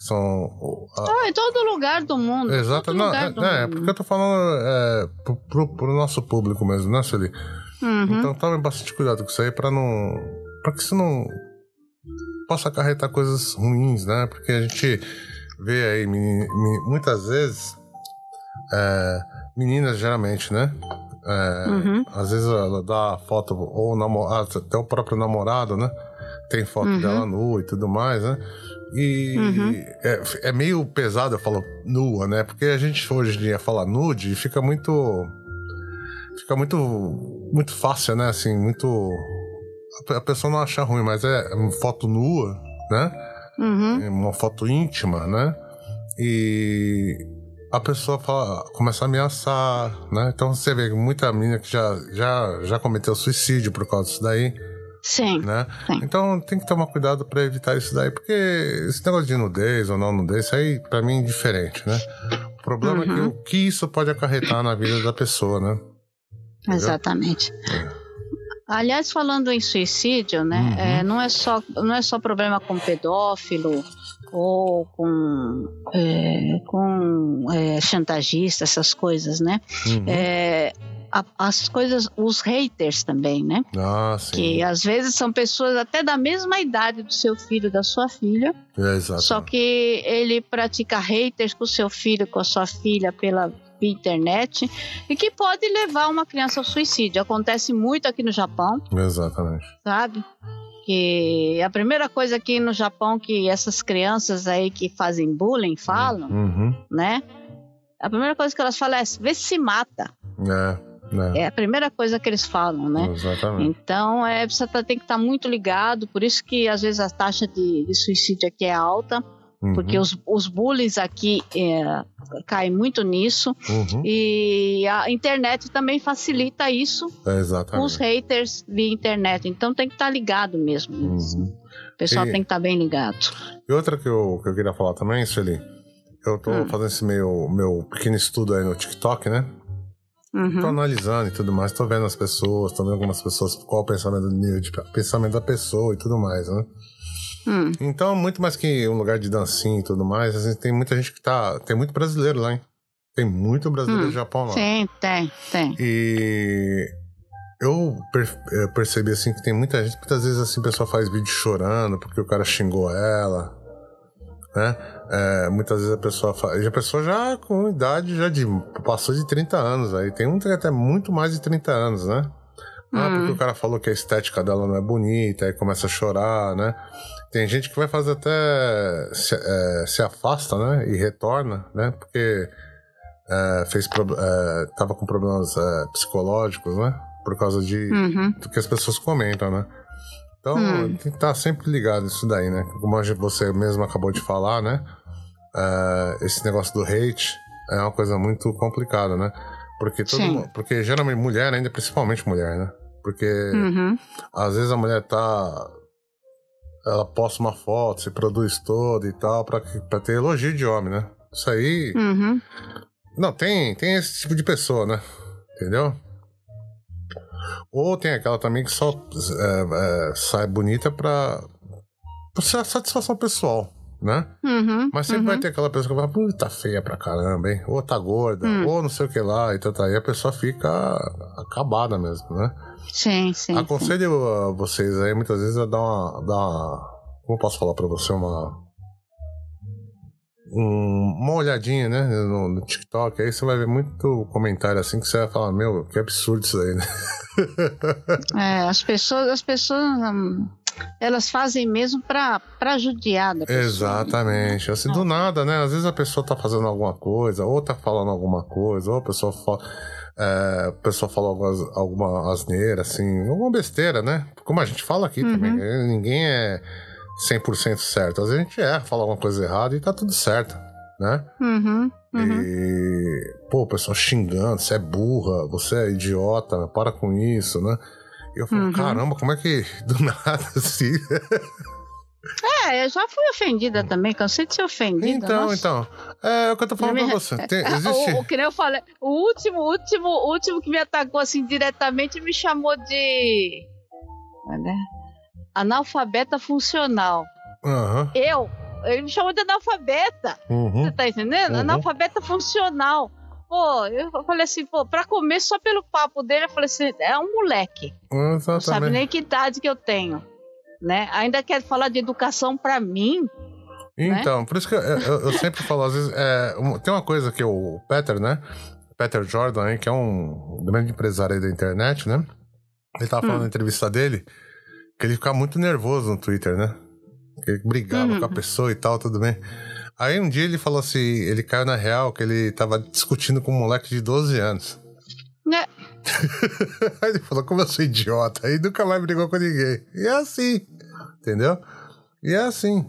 são. a- Ah, em todo lugar do mundo. Exato, não, é, é, mundo. porque eu tô falando é, pro, pro, pro nosso público mesmo, né, Sueli? Uhum. Então tome bastante cuidado com isso aí pra não. pra que isso não possa acarretar coisas ruins, né? Porque a gente vê aí me- muitas vezes é, meninas geralmente, né? É, Uhum. Às vezes ela dá foto, ou namorado, até o próprio namorado, né? Tem foto Uhum. dela nua e tudo mais, né? E Uhum. é, é meio pesado eu falo nua, né? Porque a gente hoje em dia fala nude e fica muito. Fica muito. Muito fácil, né? Assim, muito. A a pessoa não acha ruim, mas é uma foto nua, né? Uhum. É uma foto íntima, né? E a pessoa fala, começa a ameaçar, né? Então você vê muita menina que já, já, já cometeu suicídio por causa disso daí, Sim. Né? Sim. Então tem que tomar cuidado para evitar isso daí, porque esse negócio de nudez ou não nudez, isso aí para mim é indiferente, né? O problema Uhum. é que o que isso pode acarretar na vida da pessoa, né? Entendeu? Exatamente. Aliás, falando em suicídio, né, Uhum. é, não, é só, não é só problema com pedófilo ou com, é, com é, chantagista, essas coisas, né? Uhum. É, a- as coisas, os haters também, né? Ah, sim. Que às vezes são pessoas até da mesma idade do seu filho, da sua filha, É, exato. só que ele pratica haters com o seu filho, com a sua filha pela internet e que pode levar uma criança ao suicídio. Acontece muito aqui no Japão, Exatamente. sabe? Que a primeira coisa aqui no Japão que essas crianças aí que fazem bullying falam, Uhum. né? A primeira coisa que elas falam é vê se mata. É, né? É a primeira coisa que eles falam, né? Exatamente. Então, é, você tá- tem que estar muito ligado, por isso que às vezes a taxa de, de suicídio aqui é alta, Uhum. porque os, os bullies aqui é, caem muito nisso, Uhum. e a internet também facilita isso É, os haters via internet, então tem que estar ligado mesmo. Uhum. O pessoal E- tem que estar bem ligado. E outra que eu, que eu queria falar também, Sueli, eu tô Hum. fazendo esse meu, meu pequeno estudo aí no TikTok, né? Tô Uhum. analisando e tudo mais, tô vendo as pessoas, tô vendo algumas pessoas, qual o pensamento, do nível de pensamento da pessoa e tudo mais, né? Hum, Então, muito mais que um lugar de dancinha e tudo mais, assim, tem muita gente que tá. Tem muito brasileiro lá, hein? Tem muito brasileiro Hum, do Japão lá. Tem, tem, tem. E eu per- eh, percebi assim que tem muita gente, muitas vezes assim, a pessoa faz vídeo chorando porque o cara xingou ela, né? É, muitas vezes a pessoa faz. A pessoa já com idade já de. passou de 30 anos aí. Tem um que até muito mais de 30 anos, né? Ah, Hum. porque o cara falou que a estética dela não é bonita, aí começa a chorar, né? Tem gente que vai fazer até. se, eh, se afasta, né? E retorna, né? Porque é, fez pro- é, tava com problemas é, psicológicos, né? Por causa de Uhum. do que as pessoas comentam, né? Então Hum. tem que estar sempre ligado nisso daí, né? Como você mesmo acabou de falar, né? É, esse negócio do hate é uma coisa muito complicada, né? Porque todo mundo, porque geralmente mulher ainda, principalmente mulher, né? Porque Uhum. às vezes a mulher tá. Ela posta uma foto, se produz toda e tal, pra, pra ter elogio de homem, né? Isso aí. Uhum. Não, tem, tem esse tipo de pessoa, né? Entendeu? Ou tem aquela também que só é, é, sai bonita pra, pra satisfação pessoal, né? Uhum. Mas sempre uhum. vai ter aquela pessoa que vai, puta, tá feia pra caramba, hein? Ou tá gorda, Hum. ou não sei o que lá, e tal. E a pessoa fica acabada mesmo, né? Sim, sim. sim. Aconselho a vocês aí, muitas vezes, a dar uma. Dar uma como posso falar pra você? Uma. um- uma olhadinha, né? No, no TikTok. Aí você vai ver muito comentário assim que você vai falar: Meu, que absurdo isso aí, né? É, as pessoas, as pessoas, hum, elas fazem mesmo pra, pra judiar da pessoa. Exatamente. Assim, do nada, né? Às vezes a pessoa tá fazendo alguma coisa, ou tá falando alguma coisa, ou a pessoa fala. É, a pessoa fala alguma, alguma asneira, assim, alguma besteira, né? Como a gente fala aqui Uhum. também. né? Ninguém é 100% certo. Às vezes a gente erra, fala alguma coisa errada e tá tudo certo, né? Uhum, uhum. E, pô, o pessoal xingando, você é burra, você é idiota, para com isso, né? Eu falo, Uhum. caramba, como é que do nada assim. É, eu já fui ofendida também, cansei de ser ofendida. Então, nossa. então. É o que eu tô falando pra você. Tem- existe. O, o que nem eu falei, o último, último, último que me atacou assim diretamente me chamou de. Olha, analfabeta funcional. Aham. Eu, ele me chamou de analfabeta. Uhum. Você tá entendendo? Uhum. Analfabeta funcional. Pô, eu falei assim, pô, pra comer só pelo papo dele, eu falei assim, é um moleque. Não sabe Exatamente. nem que idade que eu tenho. Né? Ainda quer falar de educação pra mim. Então, por isso que eu, eu- eu sempre falo, às vezes, é, tem uma coisa que o Peter, né? Peter Jordan aí, que é um grande empresário aí da internet, né? Ele tava falando Hum. na entrevista dele que ele ficava muito nervoso no Twitter, né? Que ele brigava Uhum. com a pessoa e tal, tudo bem. Aí um dia ele falou assim, ele caiu na real que ele tava discutindo com um moleque de 12 anos. Né? Aí ele falou, como eu sou idiota, aí nunca mais brigou com ninguém. E é assim, entendeu? E é assim.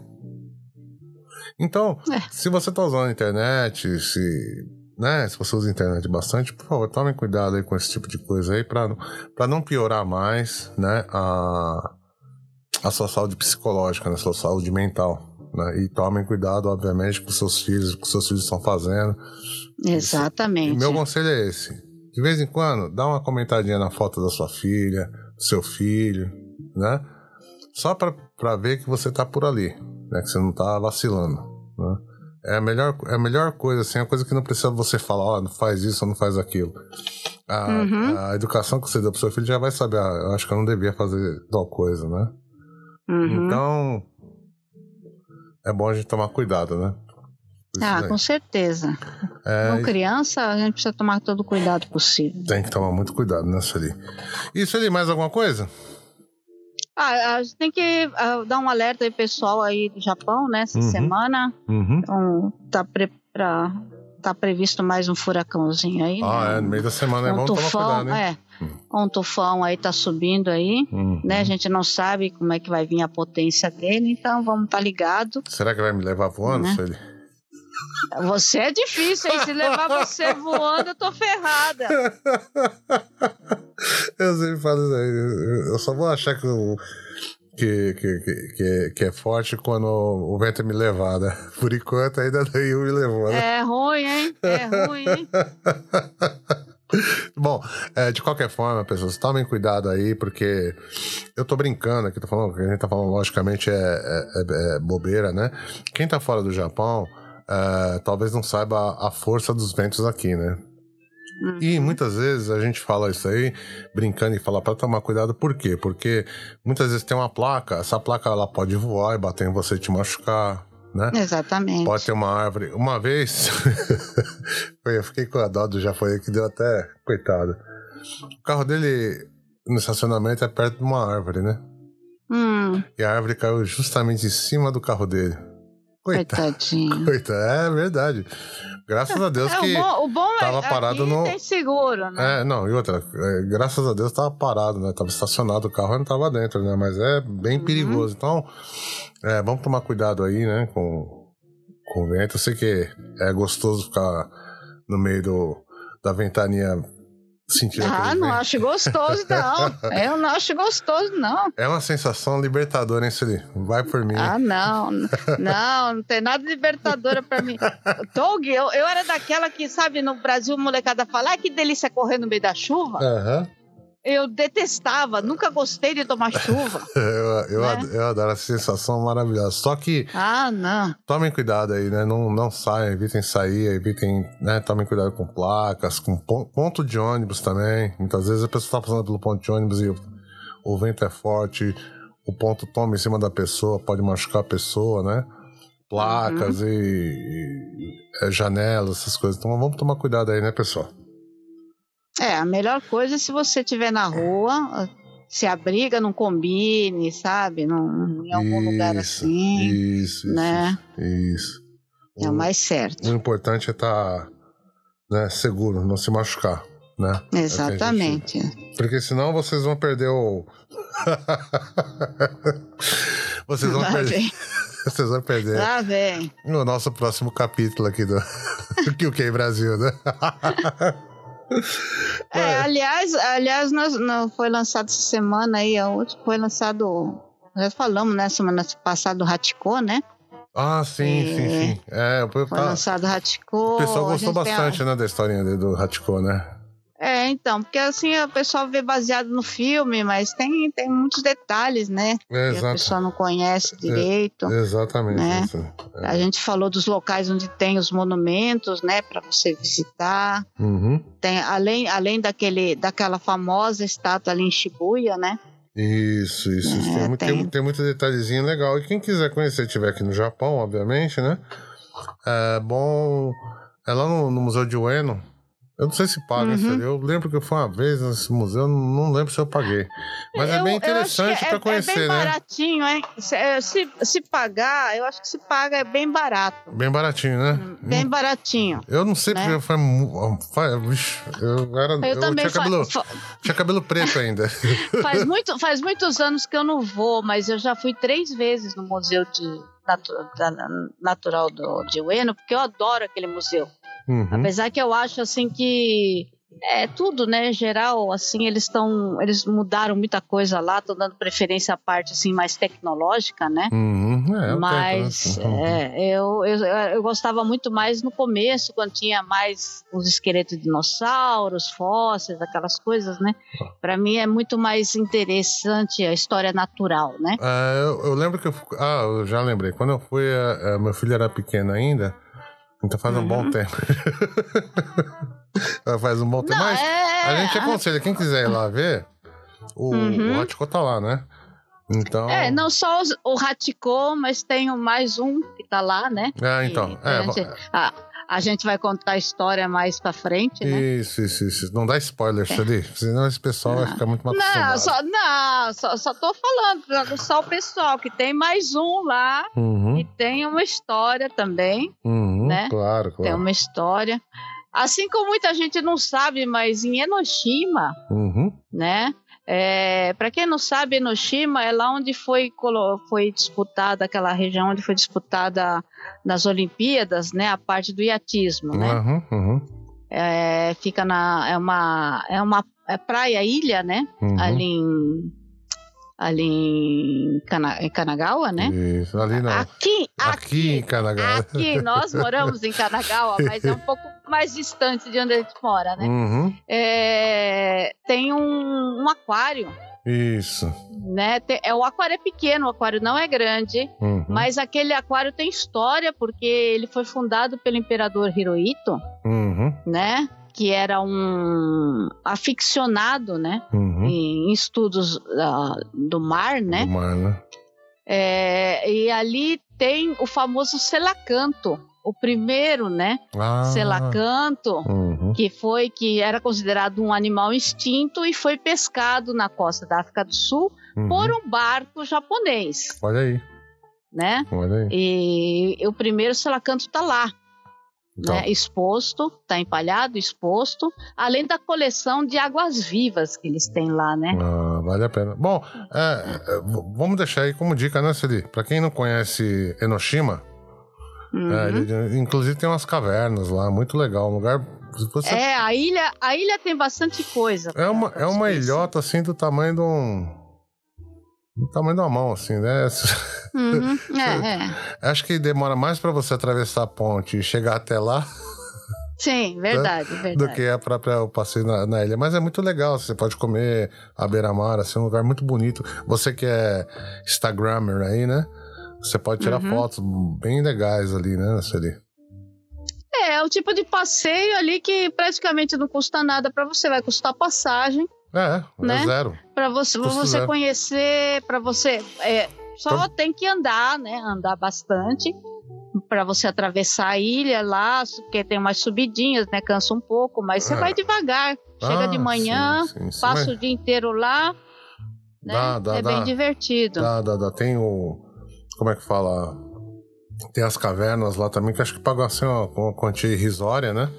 Então, É. se você tá usando a internet, se, né, se você usa a internet bastante, por favor, tome cuidado aí com esse tipo de coisa aí pra, não- pra não piorar mais, né, a, a sua saúde psicológica, né? A sua saúde mental. Né? E tomem cuidado, obviamente, com seus filhos, com que seus filhos estão fazendo. Exatamente. E meu conselho é esse. De vez em quando, dá uma comentadinha na foto da sua filha, do seu filho, né? Só para ver que você tá por ali, né? Que você não tá vacilando, né? É a melhor, é a melhor coisa, assim, é a coisa que não precisa você falar, ó, oh, não faz isso ou não faz aquilo. A, uhum. a, educação que você deu pro seu filho já vai saber, ah, eu acho que eu não devia fazer tal coisa, né? Uhum. Então, é bom a gente tomar cuidado, né? Ah, com certeza. É, com criança, a gente precisa tomar todo o cuidado possível. Tem que tomar muito cuidado, né, Sueli? E, Sueli, mais alguma coisa? Ah, a gente tem que uh, dar um alerta aí pessoal aí do Japão, né, essa uhum. semana. Uhum. Então, tá, pre pra, tá previsto mais um furacãozinho aí. Ah, né? é, no meio da semana é um é bom tufão, tomar cuidado, né? É, um tufão aí tá subindo aí, uhum. né? A gente não sabe como é que vai vir a potência dele, então vamos estar tá ligado. Será que vai me levar voando, né? Sueli? Você é difícil, hein? Se levar você voando, eu tô ferrada. Eu sempre falo isso aí. Eu só vou achar que, que, que, que, que, é forte quando o vento me levar, né? Por enquanto, ainda nenhum me levou, né? É ruim, hein? É ruim, hein? Bom, é, de qualquer forma, pessoas, tomem cuidado aí, porque eu tô brincando aqui, tô falando, que a gente tá falando, logicamente, é, é, é, é bobeira, né? Quem tá fora do Japão uh, talvez não saiba a força dos ventos aqui, né? Uhum. E muitas vezes a gente fala isso aí, brincando e fala para tomar cuidado, por quê? Porque muitas vezes tem uma placa, essa placa ela pode voar e bater em você e te machucar, né? Exatamente. Pode ter uma árvore. Uma vez, eu fiquei com a dó do Jafoí que deu até, coitado. O carro dele no estacionamento é perto de uma árvore, né? Hum. E a árvore caiu justamente em cima do carro dele. Coitadinho. Coitado. É verdade. Graças a Deus é, que o bom, o bom é tava é, parado no. Tem seguro, né? É, não, e outra, é, graças a Deus tava parado, né? Tava estacionado o carro e não tava dentro, né? Mas é bem uhum. perigoso. Então, é, vamos tomar cuidado aí, né? Com, com o vento. Eu sei que é gostoso ficar no meio do, da ventania sentir Ah, não acho gostoso, não. Eu não acho gostoso, não. É uma sensação libertadora, hein, Sueli? Vai por mim. Ah, não. Não, não tem nada libertadora pra mim. Doug, eu, eu era daquela que, sabe, no Brasil, molecada fala, ah, que delícia correr no meio da chuva. Aham. Uhum. Eu detestava, nunca gostei de tomar chuva. eu, eu, né? adoro, eu adoro essa sensação maravilhosa. Só que. Ah, não. Tomem cuidado aí, né? Não, não saiam, evitem sair, evitem. Né? Tomem cuidado com placas, com ponto de ônibus também. Muitas vezes a pessoa está passando pelo ponto de ônibus e o, o vento é forte, o ponto toma em cima da pessoa, pode machucar a pessoa, né? Placas uhum. e, e, e, janelas, essas coisas. Então vamos tomar cuidado aí, né, pessoal? É, a melhor coisa é se você estiver na rua, se a briga não combine, sabe? Num, em algum isso, lugar assim. Isso, né? isso. isso. É o mais certo. O importante é estar tá, né, seguro, não se machucar. Né? Exatamente. É gente... Porque senão vocês vão perder o. vocês vão Lá perder. Vem. Vocês vão perder. Lá vem. No nosso próximo capítulo aqui do QQ Brasil, né? É, aliás, aliás, nós, não, foi lançado essa semana aí, foi lançado. Já falamos, né? Semana passada do Raticô, né? Ah, sim, e, sim, sim. É, foi tá, lançado Raticô. O pessoal gostou bastante, né, da historinha do Raticô, né? É, então, porque assim o pessoal vê baseado no filme, mas tem, tem muitos detalhes, né? É, que a pessoa não conhece direito. É, exatamente. Né? Isso. É. A gente falou dos locais onde tem os monumentos, né, para você visitar. Uhum. Tem além, além daquele, daquela famosa estátua ali em Shibuya, né? Isso, isso. É, tem, tem... Tem, tem muito detalhezinho legal. E quem quiser conhecer, estiver aqui no Japão, obviamente, né? É bom. É lá no, no Museu de Ueno eu não sei se paga, uhum. eu lembro que eu fui uma vez nesse museu, não lembro se eu paguei. Mas é eu, é bem interessante para conhecer, é bem né? baratinho, hein? Se, é, se, se, pagar, eu acho que se paga é bem barato. Bem baratinho, né? Hum, bem hum. baratinho. Eu não sei né? porque foi. Vixe, eu era. Eu, eu também tinha, cabelo, tinha cabelo preto ainda. faz, muito, faz muitos anos que eu não vou, mas eu já fui três vezes no Museu de, Natural do, de Ueno, porque eu adoro aquele museu. Uhum. Apesar que eu acho assim que É, tudo, né? Geral, assim, eles estão. Eles mudaram muita coisa lá, estão dando preferência à parte assim, mais tecnológica, né? Uhum. É, Mas né? é, eu, eu, eu gostava muito mais no começo, quando tinha mais os esqueletos de dinossauros, fósseis, aquelas coisas, né? Para mim é muito mais interessante a história natural, né? É, eu, eu lembro que eu. Ah, eu já lembrei. Quando eu fui, é, é, meu filho era pequeno ainda. Então faz um bom Uhum. tempo. faz um bom tempo. Não, Mas é, a gente aconselha, quem quiser ir lá ver, o, Uhum. o Hachiko tá lá, né? Então. É, não só os- o Raticô, mas tem o mais um que tá lá, né? É, então. E É, a, gente, a, a gente vai contar a história mais pra frente, né? Isso, isso, isso. Não dá spoiler, ali, senão esse pessoal vai ficar muito mal Não, só, não só, só tô falando aguçar o pessoal que tem mais um lá Uhum, e tem uma história também, uhum, né? Claro, tem claro. uma história. Assim como muita gente não sabe, mas em Enoshima, Uhum, né? É, para quem não sabe, Enoshima é lá onde foi, foi disputada, aquela região onde foi disputada nas Olimpíadas, né? A parte do iatismo, né? uhum, uhum, É, fica na. É uma, é uma é praia, ilha, né? uhum. Ali em. Ali em, Kana, em Kanagawa, né? Isso, ali não. Aqui, Aqui em aqui, Kanagawa. aqui, nós moramos em Kanagawa, mas é um pouco mais distante de onde a gente mora, né? Uhum, É, tem um, um aquário, isso. né? É, o aquário é pequeno, o aquário não é grande, Uhum, mas aquele aquário tem história, porque ele foi fundado pelo imperador Hirohito, uhum, né? Que era um aficionado, né? uhum. Em estudos ah, do mar, né? Do mar, né? É, e ali tem o famoso selacanto, o primeiro, né? Ah, Selacanto, Uhum, que foi que era considerado um animal extinto e foi pescado na costa da África do Sul uhum. por um barco japonês, Olha aí, né? olha aí. E o primeiro selacanto está lá, Então, né? Exposto, está empalhado, exposto, além da coleção de águas vivas que eles têm lá, né? ah, vale a pena. Bom, é, é, vamos deixar aí como dica, né, Celi? Pra quem não conhece Enoshima, Uhum. é, ele- inclusive tem umas cavernas lá, muito legal. Um lugar. Você, É, a ilha, a ilha tem bastante coisa. é, uma, é uma ilhota assim do tamanho de um. Do tamanho uma mão, assim, né? Uhum, é, é. Acho que demora mais pra você atravessar a ponte e chegar até lá Sim, verdade, verdade. do que a própria o passeio na, na ilha. Mas é muito legal, você pode comer à beira-mar, assim, um lugar muito bonito. Você que é Instagrammer aí, né? Você pode tirar Uhum. fotos bem legais ali, né, Sueli? É, é o tipo de passeio ali que praticamente não custa nada para você, vai custar passagem É, Né? é zero. para você, pra você zero. conhecer, para você é, só Então- tem que andar, né? Andar bastante para você atravessar a ilha lá, porque tem umas subidinhas, né? Cansa um pouco, mas você É. vai devagar. Chega Ah, de manhã, sim, sim, sim. passa Mas o dia inteiro lá, né? Dá, dá, é dá. bem divertido. Dá, dá, dá. Tem o. Como é que fala? Tem as cavernas lá também, que acho que pagam assim uma, uma quantia irrisória, né?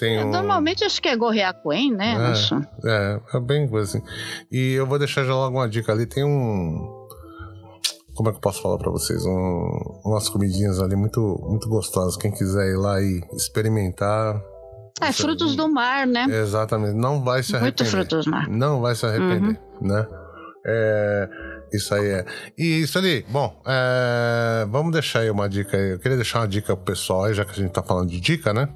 É, um... Normalmente acho que é Gorreacuém, né? É. Acho. É, é bem coisa assim. E eu vou deixar já logo uma dica ali. Tem um. Como é que eu posso falar pra vocês? Um, umas comidinhas ali muito, muito gostosas. Quem quiser ir lá e experimentar. É, Isso frutos aí. do mar, né? Exatamente. Não vai se Muito arrepender. frutos do mar. Não vai se arrepender, Uhum. né? É, isso aí é. E isso ali, bom, é, vamos deixar aí uma dica aí. Eu queria deixar uma dica pro pessoal aí, já que a gente tá falando de dica, né?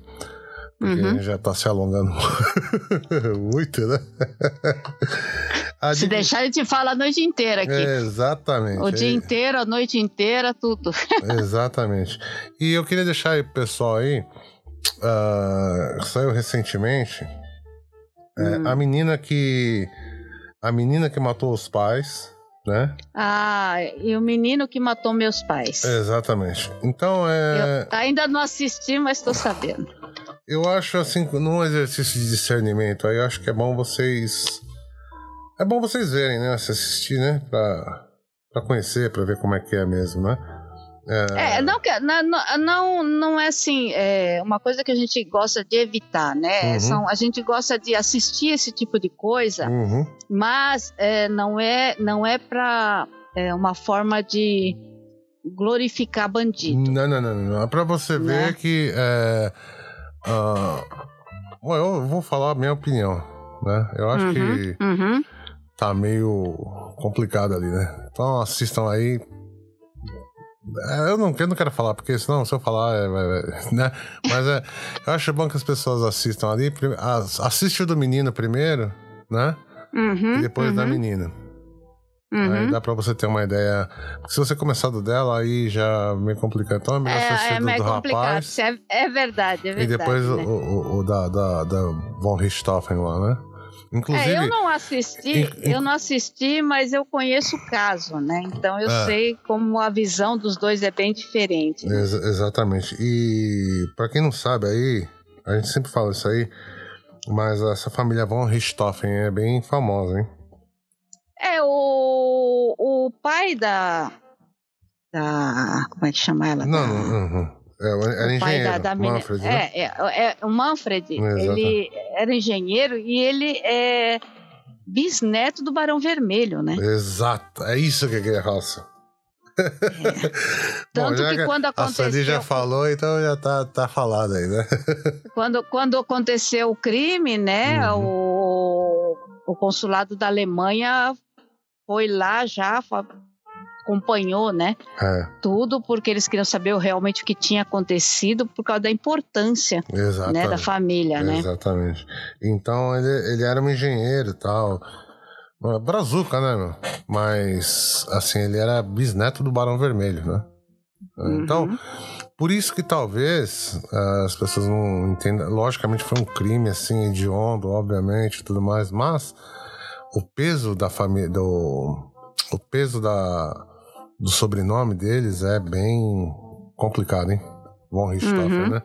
Porque Uhum. já tá se alongando muito, né? Se dica- deixar, a gente fala a noite inteira aqui. É, exatamente. o dia é- inteiro, a noite inteira, tudo. Exatamente. E eu queria deixar aí pro pessoal aí. ah, saiu recentemente. é, Hum. A menina que. A menina que matou os pais, né? Ah, e o menino que matou meus pais. Exatamente. Então é. Eu ainda não assisti, mas estou sabendo. Eu acho assim, num exercício de discernimento aí, acho que é bom vocês. É bom vocês verem, né? Se assistir, né? Pra, pra conhecer, pra ver como é que é mesmo, né? É, não, que- não, não, não é assim, é uma coisa que a gente gosta de evitar, né? Uhum. São, a gente gosta de assistir esse tipo de coisa, Uhum. mas é, não é, não é para é, uma forma de glorificar bandido. Não, não, não, não. É pra você Né? ver que é, Bom, eu vou falar a minha opinião, né? Eu acho Uhum, que uhum. tá meio complicado ali, né? Então assistam aí. É, Eu não, eu não quero falar, porque senão se eu falar, é, vai- né? Mas é, eu acho bom que as pessoas assistam ali. Assiste o do menino primeiro, né? Uhum, E depois da uhum, menina. Uhum. Aí dá pra você ter uma ideia. Se você começar do dela, aí já meio complicado. Então é melhor você É, assistir é do, do rapaz. É, é verdade, é verdade. E depois o, né? o, o- o da, da, da Von Richthofen lá, né? Inclusive. É, eu não assisti, in- in- eu não assisti, mas eu conheço o caso, né? Então eu É. sei como a visão dos dois é bem diferente. né? Ex- exatamente. E pra quem não sabe aí, a gente sempre fala isso aí, mas essa família Von Richthofen é bem famosa, hein? É, o pai da, da. Como é que chama ela? Não, não, não. É, era o pai engenheiro, da, da menina. Manfred, né? é, é, é, o Manfred, Exato. ele era engenheiro e ele é bisneto do Barão Vermelho, né? Exato, é isso que é a raça. Tanto já que quando A Sandy já aconteceu, falou, então já tá, tá falado aí, né? quando, quando aconteceu o crime, né? Uhum. O, o consulado da Alemanha foi lá já, acompanhou, né? É, Tudo porque eles queriam saber realmente o que tinha acontecido por causa da importância, exatamente. né, da família, né? Exatamente. Então ele, ele era um engenheiro e tal. Uma Brazuca, né, meu? Mas, assim, ele era bisneto do Barão Vermelho, né? Então, Uhum. por isso que talvez ah, as pessoas não entendam. Logicamente foi um crime, assim, hediondo, obviamente, tudo mais, mas o peso da família. Do, o peso da, do sobrenome deles é bem complicado, hein? Von Richthofen, Uhum. né?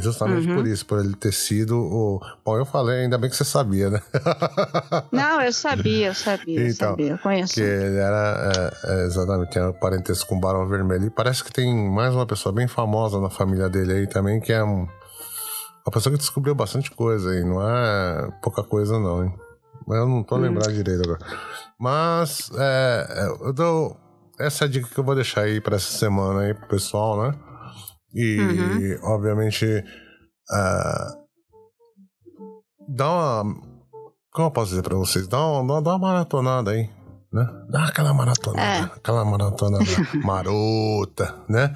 Justamente Uhum. por isso, por ele ter sido o. Bom, eu falei, ainda bem que você sabia, né? Não, eu sabia, eu sabia, eu Então, sabia, eu conheço. que ele era é, é, exatamente, tinha parentesco com o Barão Vermelho. E parece que tem mais uma pessoa bem famosa na família dele aí também, que é um, uma pessoa que descobriu bastante coisa aí, não é pouca coisa não, hein? Mas eu não tô Hum. lembrando direito agora. Mas é, é, eu dou. Essa é a dica que eu vou deixar aí pra essa semana aí pro pessoal, né? E, Uhum. obviamente, é, dá uma. Como eu posso dizer pra vocês? Dá uma, dá uma maratonada aí, né? Dá aquela maratonada, É. aquela maratonada marota, né?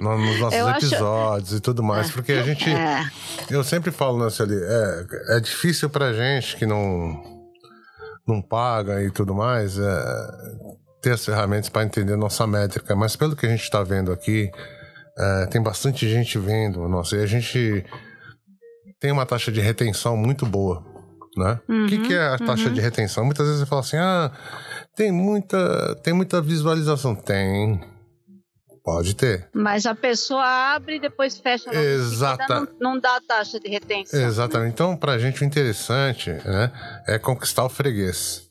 No- Nos nossos Eu acho- episódios e tudo mais. Porque a gente. É, Eu sempre falo, né, ali, é, é difícil pra gente que não, não paga e tudo mais é, ter as ferramentas para entender nossa métrica, mas pelo que a gente está vendo aqui, é, tem bastante gente vendo, nossa, e a gente tem uma taxa de retenção muito boa. Né? o que, Uhum, que é a taxa uhum. de retenção? Muitas vezes você fala assim: ah, tem muita, tem muita visualização. Tem. Pode ter. mas a pessoa abre e depois fecha. Exata- Não, não dá taxa de retenção. Exatamente. Então, pra gente, o interessante né, é conquistar o freguês.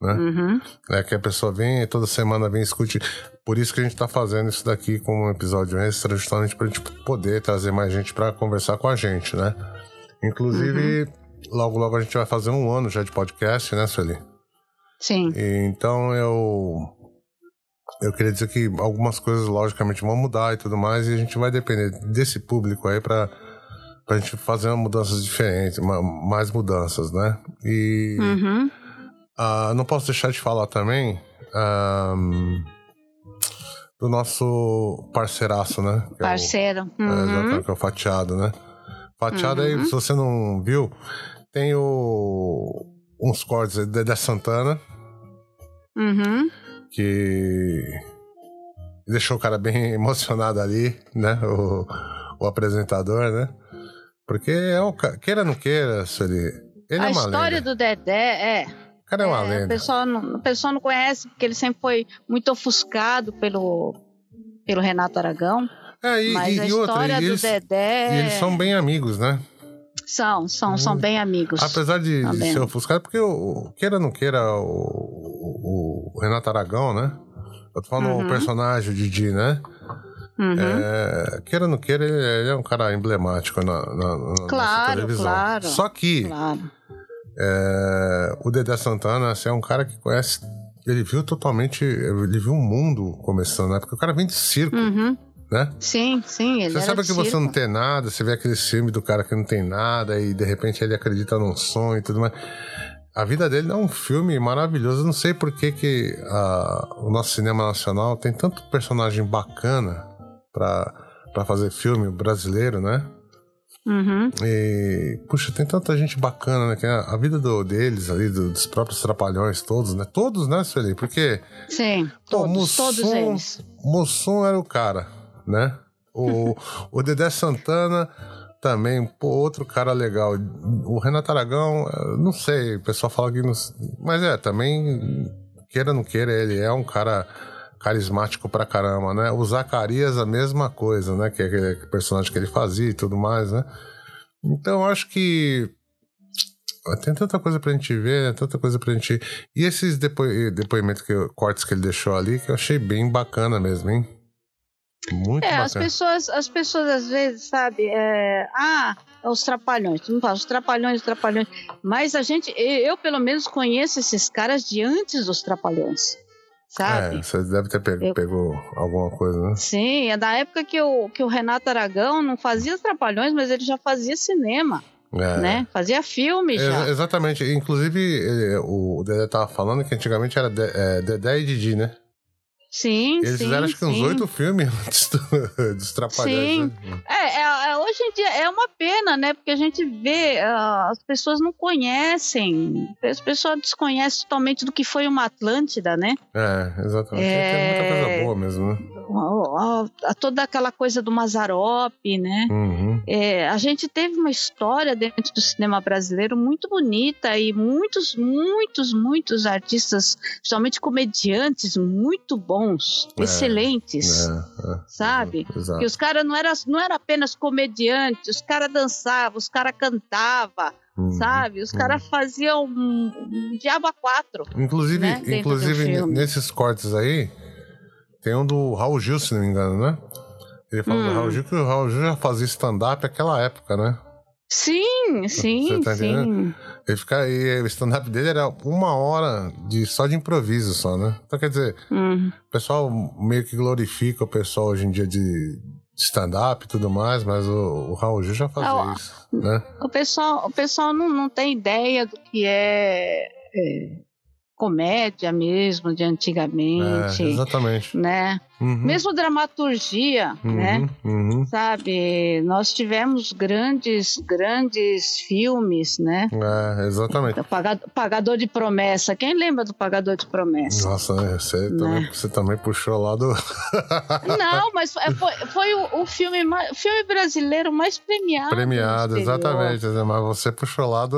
Né? Uhum. É que a pessoa vem toda semana vem escute. Por isso que a gente tá fazendo isso daqui como um episódio extra, justamente pra gente poder trazer mais gente pra conversar com a gente, né? Inclusive, logo logo a gente vai fazer um ano já de podcast, né, Sueli? Sim. E, então eu. Eu queria dizer que algumas coisas, logicamente, vão mudar e tudo mais, e a gente vai depender desse público aí pra, pra gente fazer mudanças diferentes, ma- mais mudanças, né? E Uhum. ah, não posso deixar de falar também ahm, do nosso parceiraço, né? Que é o- Parceiro. é, Uhum. exatamente, que é o fatiado, né? Fatiado aí, Uhum. se você não viu, tem o, uns cortes aí da Santana, Uhum. Que deixou o cara bem emocionado ali, né? O, o apresentador, né? Porque é um, queira ou não queira, Sueli, ele a é uma história lenda. do Dedé é. O cara é uma é, o, lenda. pessoal não, o pessoal não conhece, porque ele sempre foi muito ofuscado pelo, pelo Renato Aragão. É, e, mas e- a e história do eles, Dedé. e eles são bem amigos, né? São, são, são bem amigos. Apesar de, Tá de ser ofuscado, porque o, o- queira ou não queira, o, o- o Renato Aragão, né? Eu tô falando Uhum. o personagem, o Didi, né? Uhum. É, queira ou não queira, ele, é um cara emblemático na, na, na Claro, televisão. claro. Só que Claro. é, o Dedé Santana assim, é um cara que conhece. Ele viu totalmente. Ele viu o mundo começando, né? Porque o cara vem de circo. Uhum. né? Sim, sim. Ele você sabe que você circo. não tem nada, você vê aquele filme do cara que não tem nada e de repente ele acredita num sonho e tudo mais. A vida dele é um filme maravilhoso. Eu não sei por que, que ah, o nosso cinema nacional tem tanto personagem bacana pra fazer filme brasileiro, né? Uhum. E, puxa, tem tanta gente bacana, né? Que a, a vida do- deles ali, do- dos próprios trapalhões, todos, né? Todos, né, Sueli? Porque Sim, Pô, todos, Mussum- todos eles. Mussum era o cara, né? O, o Dedé Santana também, pô, outro cara legal. O Renato Aragão, eh, não sei, o pessoal fala que não. Mas é, também, queira ou não queira, ele é um cara carismático pra caramba, né? O Zacarias, a mesma coisa, né? Que é aquele personagem que ele fazia e tudo mais, né? Então, acho que. Tem tanta coisa pra gente ver, né? Tanta coisa pra gente. E esses depo... depoimentos, que, cortes que ele deixou ali, que eu achei bem bacana mesmo, hein? Muito É, bacana. as pessoas, as pessoas às vezes, sabe, é, ah, é os trapalhões, tu não fala, os trapalhões, os trapalhões. Mas a gente, eu pelo menos conheço esses caras de antes dos trapalhões, sabe? É, você deve ter pego, Eu- pegou alguma coisa, né? Sim, é da época que o, que o Renato Aragão não fazia os trapalhões, mas ele já fazia cinema, É. né? Fazia filme já. Ex- exatamente. Inclusive, ele- o Dedé tava falando que antigamente era é, Dedé e Didi, né? Sim, Eles sim, fizeram acho que uns oito filmes dos Trapalhões, Sim. né? É, é, é, hoje em dia é uma pena, né? Porque a gente vê, ah, as pessoas não conhecem, as pessoas desconhecem totalmente do que foi uma Atlântida, né? É, exatamente. É. Tem muita coisa boa mesmo, né? A- a- toda aquela coisa do Mazarop, né? Uhum. É, a gente teve uma história dentro do cinema brasileiro muito bonita e muitos, muitos, muitos artistas, principalmente comediantes, muito bons, É, excelentes, É, é. sabe? Exato. Que os caras não eram não era apenas comediantes, os caras dançavam, os caras cantavam, Uhum. sabe? Os caras faziam um, um diabo a quatro. Inclusive, né, inclusive nesses cortes aí, tem um do Raul Gil, se não me engano, né? Ele fala do Hum. Raul Gil que o Raul Gil já fazia stand-up naquela época, né? Sim, sim, tá sim. Ele fica, e o stand-up dele era uma hora de, só de improviso, só, né? Então, quer dizer, Hum. o pessoal meio que glorifica o pessoal hoje em dia de stand-up e tudo mais, mas o, o Raul Gil já fazia Ah, isso, né? O pessoal, o pessoal não, não tem ideia do que é, é, comédia mesmo, de É, antigamente, exatamente. né? Uhum, Mesmo dramaturgia, uhum, né? uhum. Sabe, nós tivemos grandes, grandes filmes, né? É, exatamente. O Paga- Pagador de Promessa. Quem lembra do Pagador de Promessa? Nossa, né? você, Né? também, você também puxou lá do. Não, mas foi, foi- o, o filme, filme brasileiro mais premiado. Premiado, exatamente. Mas você puxou lá do.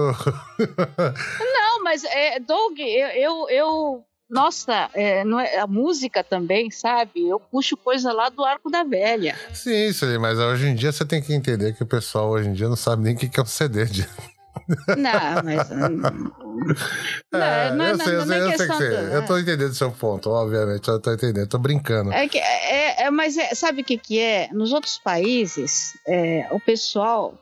Não, mas, é, Doug, eu. eu, eu- nossa, é, não é- a música também, sabe? Eu puxo coisa lá do Arco da Velha. Sim, isso aí, mas hoje em dia você tem que entender que o pessoal hoje em dia não sabe nem o que que é um CD. De... Não, mas. hum, não, É, não, eu não, sei, eu não sei, é eu sei que questão você. do- Eu tô entendendo o seu ponto, obviamente, eu tô entendendo, eu tô brincando. É que, é, é- mas é- sabe o que, que é? Nos outros países, é, o pessoal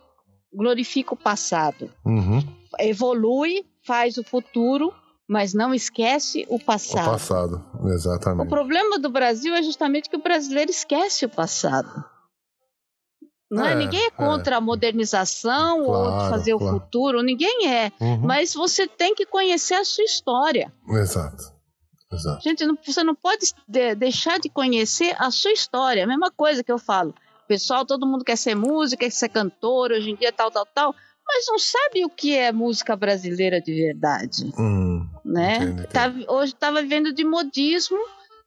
glorifica o passado, Uhum, evolui, faz o futuro, mas não esquece o o passado. passado, O exatamente. problema do Brasil é justamente que o brasileiro esquece o passado. Não é, É, ninguém é contra a modernização ou Claro, de fazer claro. o futuro, ninguém é. Uhum, Mas você tem que conhecer a sua história. Exato, exato. Gente, não- você não pode de- deixar de conhecer a sua história. A mesma coisa que eu falo. Pessoal, todo mundo quer ser músico, quer ser cantor, hoje em dia tal, tal, tal, mas não sabe o que é música brasileira de verdade, Hum, né? Entendo. Tá- hoje está vivendo de modismo,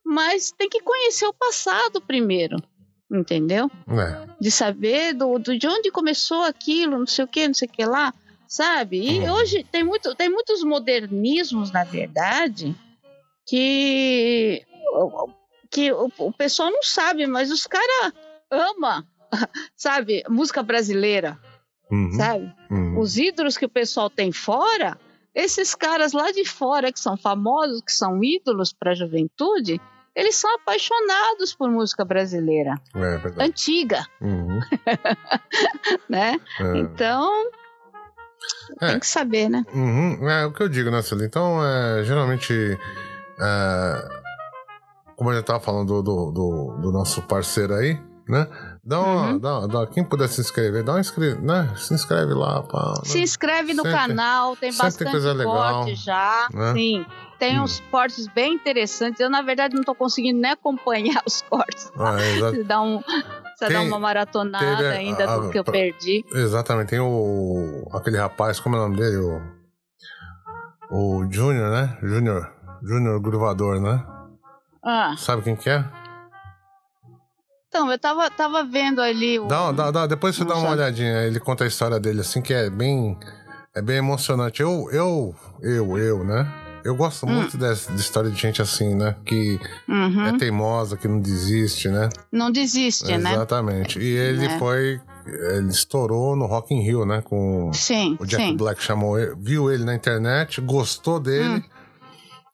mas tem que conhecer o passado primeiro, entendeu? é, De saber do, do- de onde começou aquilo, não sei o que, não sei o que lá, sabe? E Uhum. hoje tem, muito, tem muitos modernismos, na verdade, que, que o, o pessoal não sabe, mas os caras amam, sabe? Música brasileira, uhum, sabe? uhum. Os ídolos que o pessoal tem fora, esses caras lá de fora que são famosos, que são ídolos para a juventude, eles são apaixonados por música brasileira, É verdade. antiga, Uhum, né? é. Então, É. tem que saber, né? Uhum, é o que eu digo, né, Celia? Então, é, geralmente, é, como eu já tava falando do, do, do- do nosso parceiro aí, né? Dá uma, uhum. dá, dá, quem puder se inscrever, dá uma inscreve, né? Se inscreve lá. Pra, né? Se inscreve no sempre, canal, tem bastante coisa legal, já. Né? Sim. Tem hum. uns cortes bem interessantes. Eu, na verdade, não estou conseguindo nem acompanhar os cortes. Ah, exato. dá um, você dá uma maratonada ainda a, do que eu perdi. Exatamente. Tem o. aquele rapaz, como é o nome dele? O, o Júnior, né? Júnior. Júnior Gruvador, né? Ah. Sabe quem que é? Então, eu tava, tava vendo ali o. Dá, dá, dá, depois você dá uma olhadinha. Ele conta a história dele assim, que é bem. É bem emocionante. Eu, eu, eu, eu, né? Eu gosto hum. muito dessa de história de gente assim, né? Que uhum. é teimosa, que não desiste, né? Não desiste, Exatamente. né? Exatamente. E ele é. foi. Ele estourou no Rock in Rio, né? Com sim, o Jack sim. Black chamou ele, viu ele na internet, gostou dele. Hum.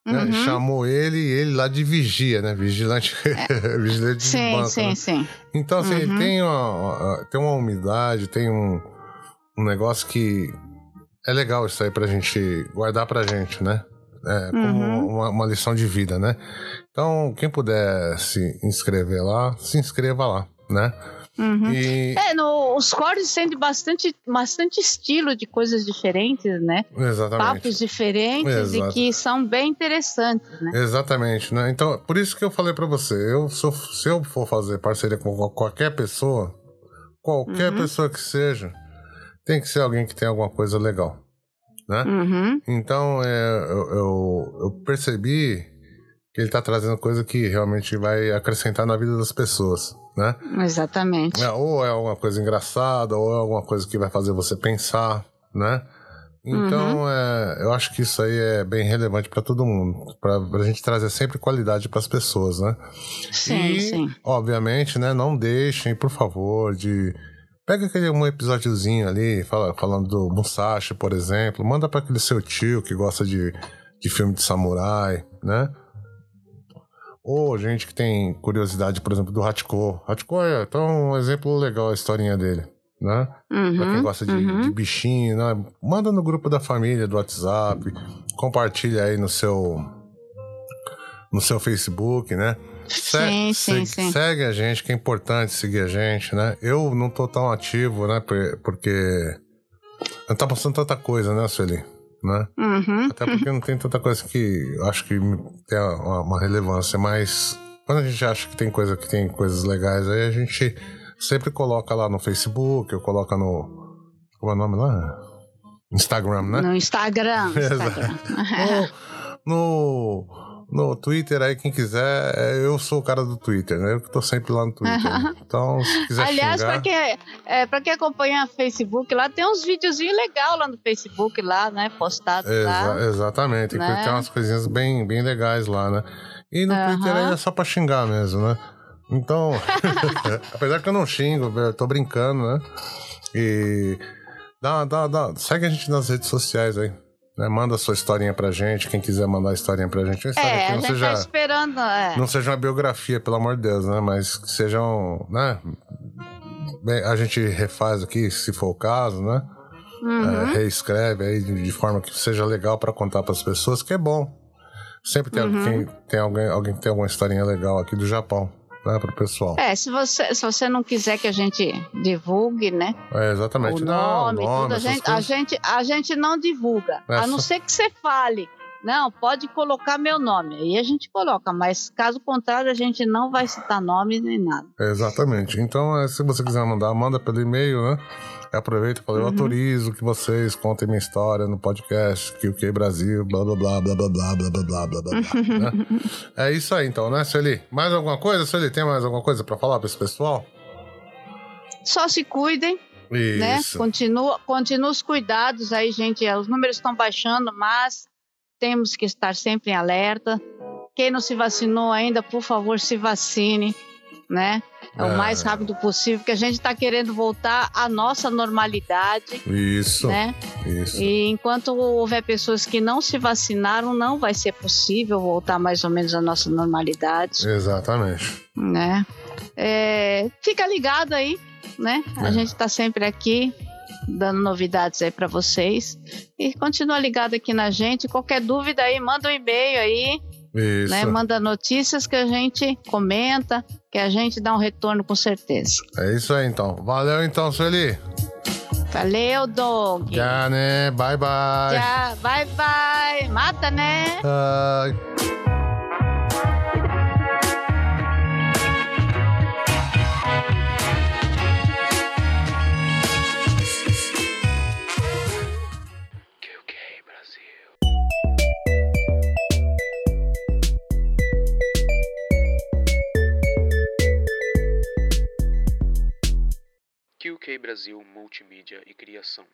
Né? Uhum. Chamou ele e ele lá de vigia, né? Vigilante, é. vigilante de sim, banco. Sim, né? sim, Então, assim, uhum. tem, uma, tem uma umidade, tem um, um negócio que é legal isso aí pra gente guardar pra gente, né? É, como uhum. uma, uma, lição de vida, né? Então, quem puder se inscrever lá, se inscreva lá, né? Uhum. E... É, no, os cores têm bastante, bastante estilo de coisas diferentes, né? Exatamente. Papos diferentes Exato. e que são bem interessantes, né? Exatamente, né? Então, por isso que eu falei para você, eu se, eu se eu for fazer parceria com qualquer pessoa, qualquer uhum. pessoa que seja, tem que ser alguém que tem alguma coisa legal, né? Uhum. Então, é, eu, eu, eu percebi que ele tá trazendo coisa que realmente vai acrescentar na vida das pessoas né? Exatamente. É, ou é alguma coisa engraçada, ou é alguma coisa que vai fazer você pensar, né? Então, uhum. é, eu acho que isso aí é bem relevante para todo mundo, para a gente trazer sempre qualidade para as pessoas, né? Sim, e, sim. Obviamente, né? Não deixem, por favor, de pega aquele um episódiozinho ali, fala, falando do Musashi, por exemplo, manda para aquele seu tio que gosta de, de filme de samurai, né? Ou gente que tem curiosidade, por exemplo, do Hachiko. Hachiko é tão um exemplo legal a historinha dele, né? Uhum, pra quem gosta de, uhum. de, bichinho, né? Manda no grupo da família, do WhatsApp, compartilha aí no seu no seu Facebook, né? Se, sim, sim, sim. Segue a gente, que é importante seguir a gente, né? Eu não tô tão ativo, né? Porque não tá passando tanta coisa, né, Sueli? Né? Uhum. Até porque não tem tanta coisa que acho que tem uma, relevância, mas quando a gente acha que tem coisa que tem coisas legais, aí a gente sempre coloca lá no Facebook, eu coloco no. Como é o nome lá? Instagram, né? No Instagram. Instagram. no, no Twitter aí, quem quiser, é, eu sou o cara do Twitter, né? Eu que tô sempre lá no Twitter. Então, se quiser Aliás, xingar... pra quem, é, pra quem acompanha o Facebook, lá tem uns videozinhos legais lá no Facebook, lá, né? Postados Exa lá. Exatamente, né? tem umas coisinhas bem, bem legais lá, né? E no uhum. Twitter aí é só pra xingar mesmo, né? Então, apesar que eu não xingo, eu tô brincando, né? E dá, dá, dá, segue a gente nas redes sociais aí. Né? Manda sua historinha pra gente, quem quiser mandar a historinha pra gente. Uma é, que não a gente seja, tá esperando. É. Não seja uma biografia, pelo amor de Deus, né? Mas que sejam, né? A gente refaz aqui, se for o caso, né? Uhum. É, reescreve aí de, de, forma que seja legal para contar para as pessoas, que é bom. Sempre tem, uhum. alguém, tem alguém, alguém que tem alguma historinha legal aqui do Japão né, para o pessoal. É, se você, se você não quiser que a gente divulgue, né? É, exatamente. O nome, não, nome tudo, a, gente, a, gente, a gente não divulga. É a não só... ser que você fale. Não, pode colocar meu nome. Aí a gente coloca, mas caso contrário, a gente não vai citar nomes nem nada. exatamente. Então, é, se você quiser mandar, manda pelo e-mail, né? Aproveita e fala, eu uhum. autorizo que vocês contem minha história no podcast, que o que Brasil, blá blá blá blá blá blá blá blá blá blá blá. né? É isso aí então, né, Sueli? Mais alguma coisa, Sueli? Tem mais alguma coisa para falar para esse pessoal? Só se cuidem. Né? Isso. Né? Continua, continua os cuidados aí, gente. Os números estão baixando, mas temos que estar sempre em alerta. Quem não se vacinou ainda, por favor, se vacine, né? É o mais rápido possível, porque a gente está querendo voltar à nossa normalidade. Isso. Né? Isso. E enquanto houver pessoas que não se vacinaram, não vai ser possível voltar mais ou menos à nossa normalidade. Exatamente. Né? É, fica ligado aí, né? A é. gente está sempre aqui dando novidades aí para vocês. E continua ligado aqui na gente. Qualquer dúvida aí, manda um e-mail aí. Isso. Né? Manda notícias que a gente comenta que a gente dá um retorno com certeza. É isso aí, então. Valeu, então, Sueli. Valeu, Doug. Já, né? Bye, bye. Já, bye, bye. Mata, né? Uh... Brasil Multimídia e Criação.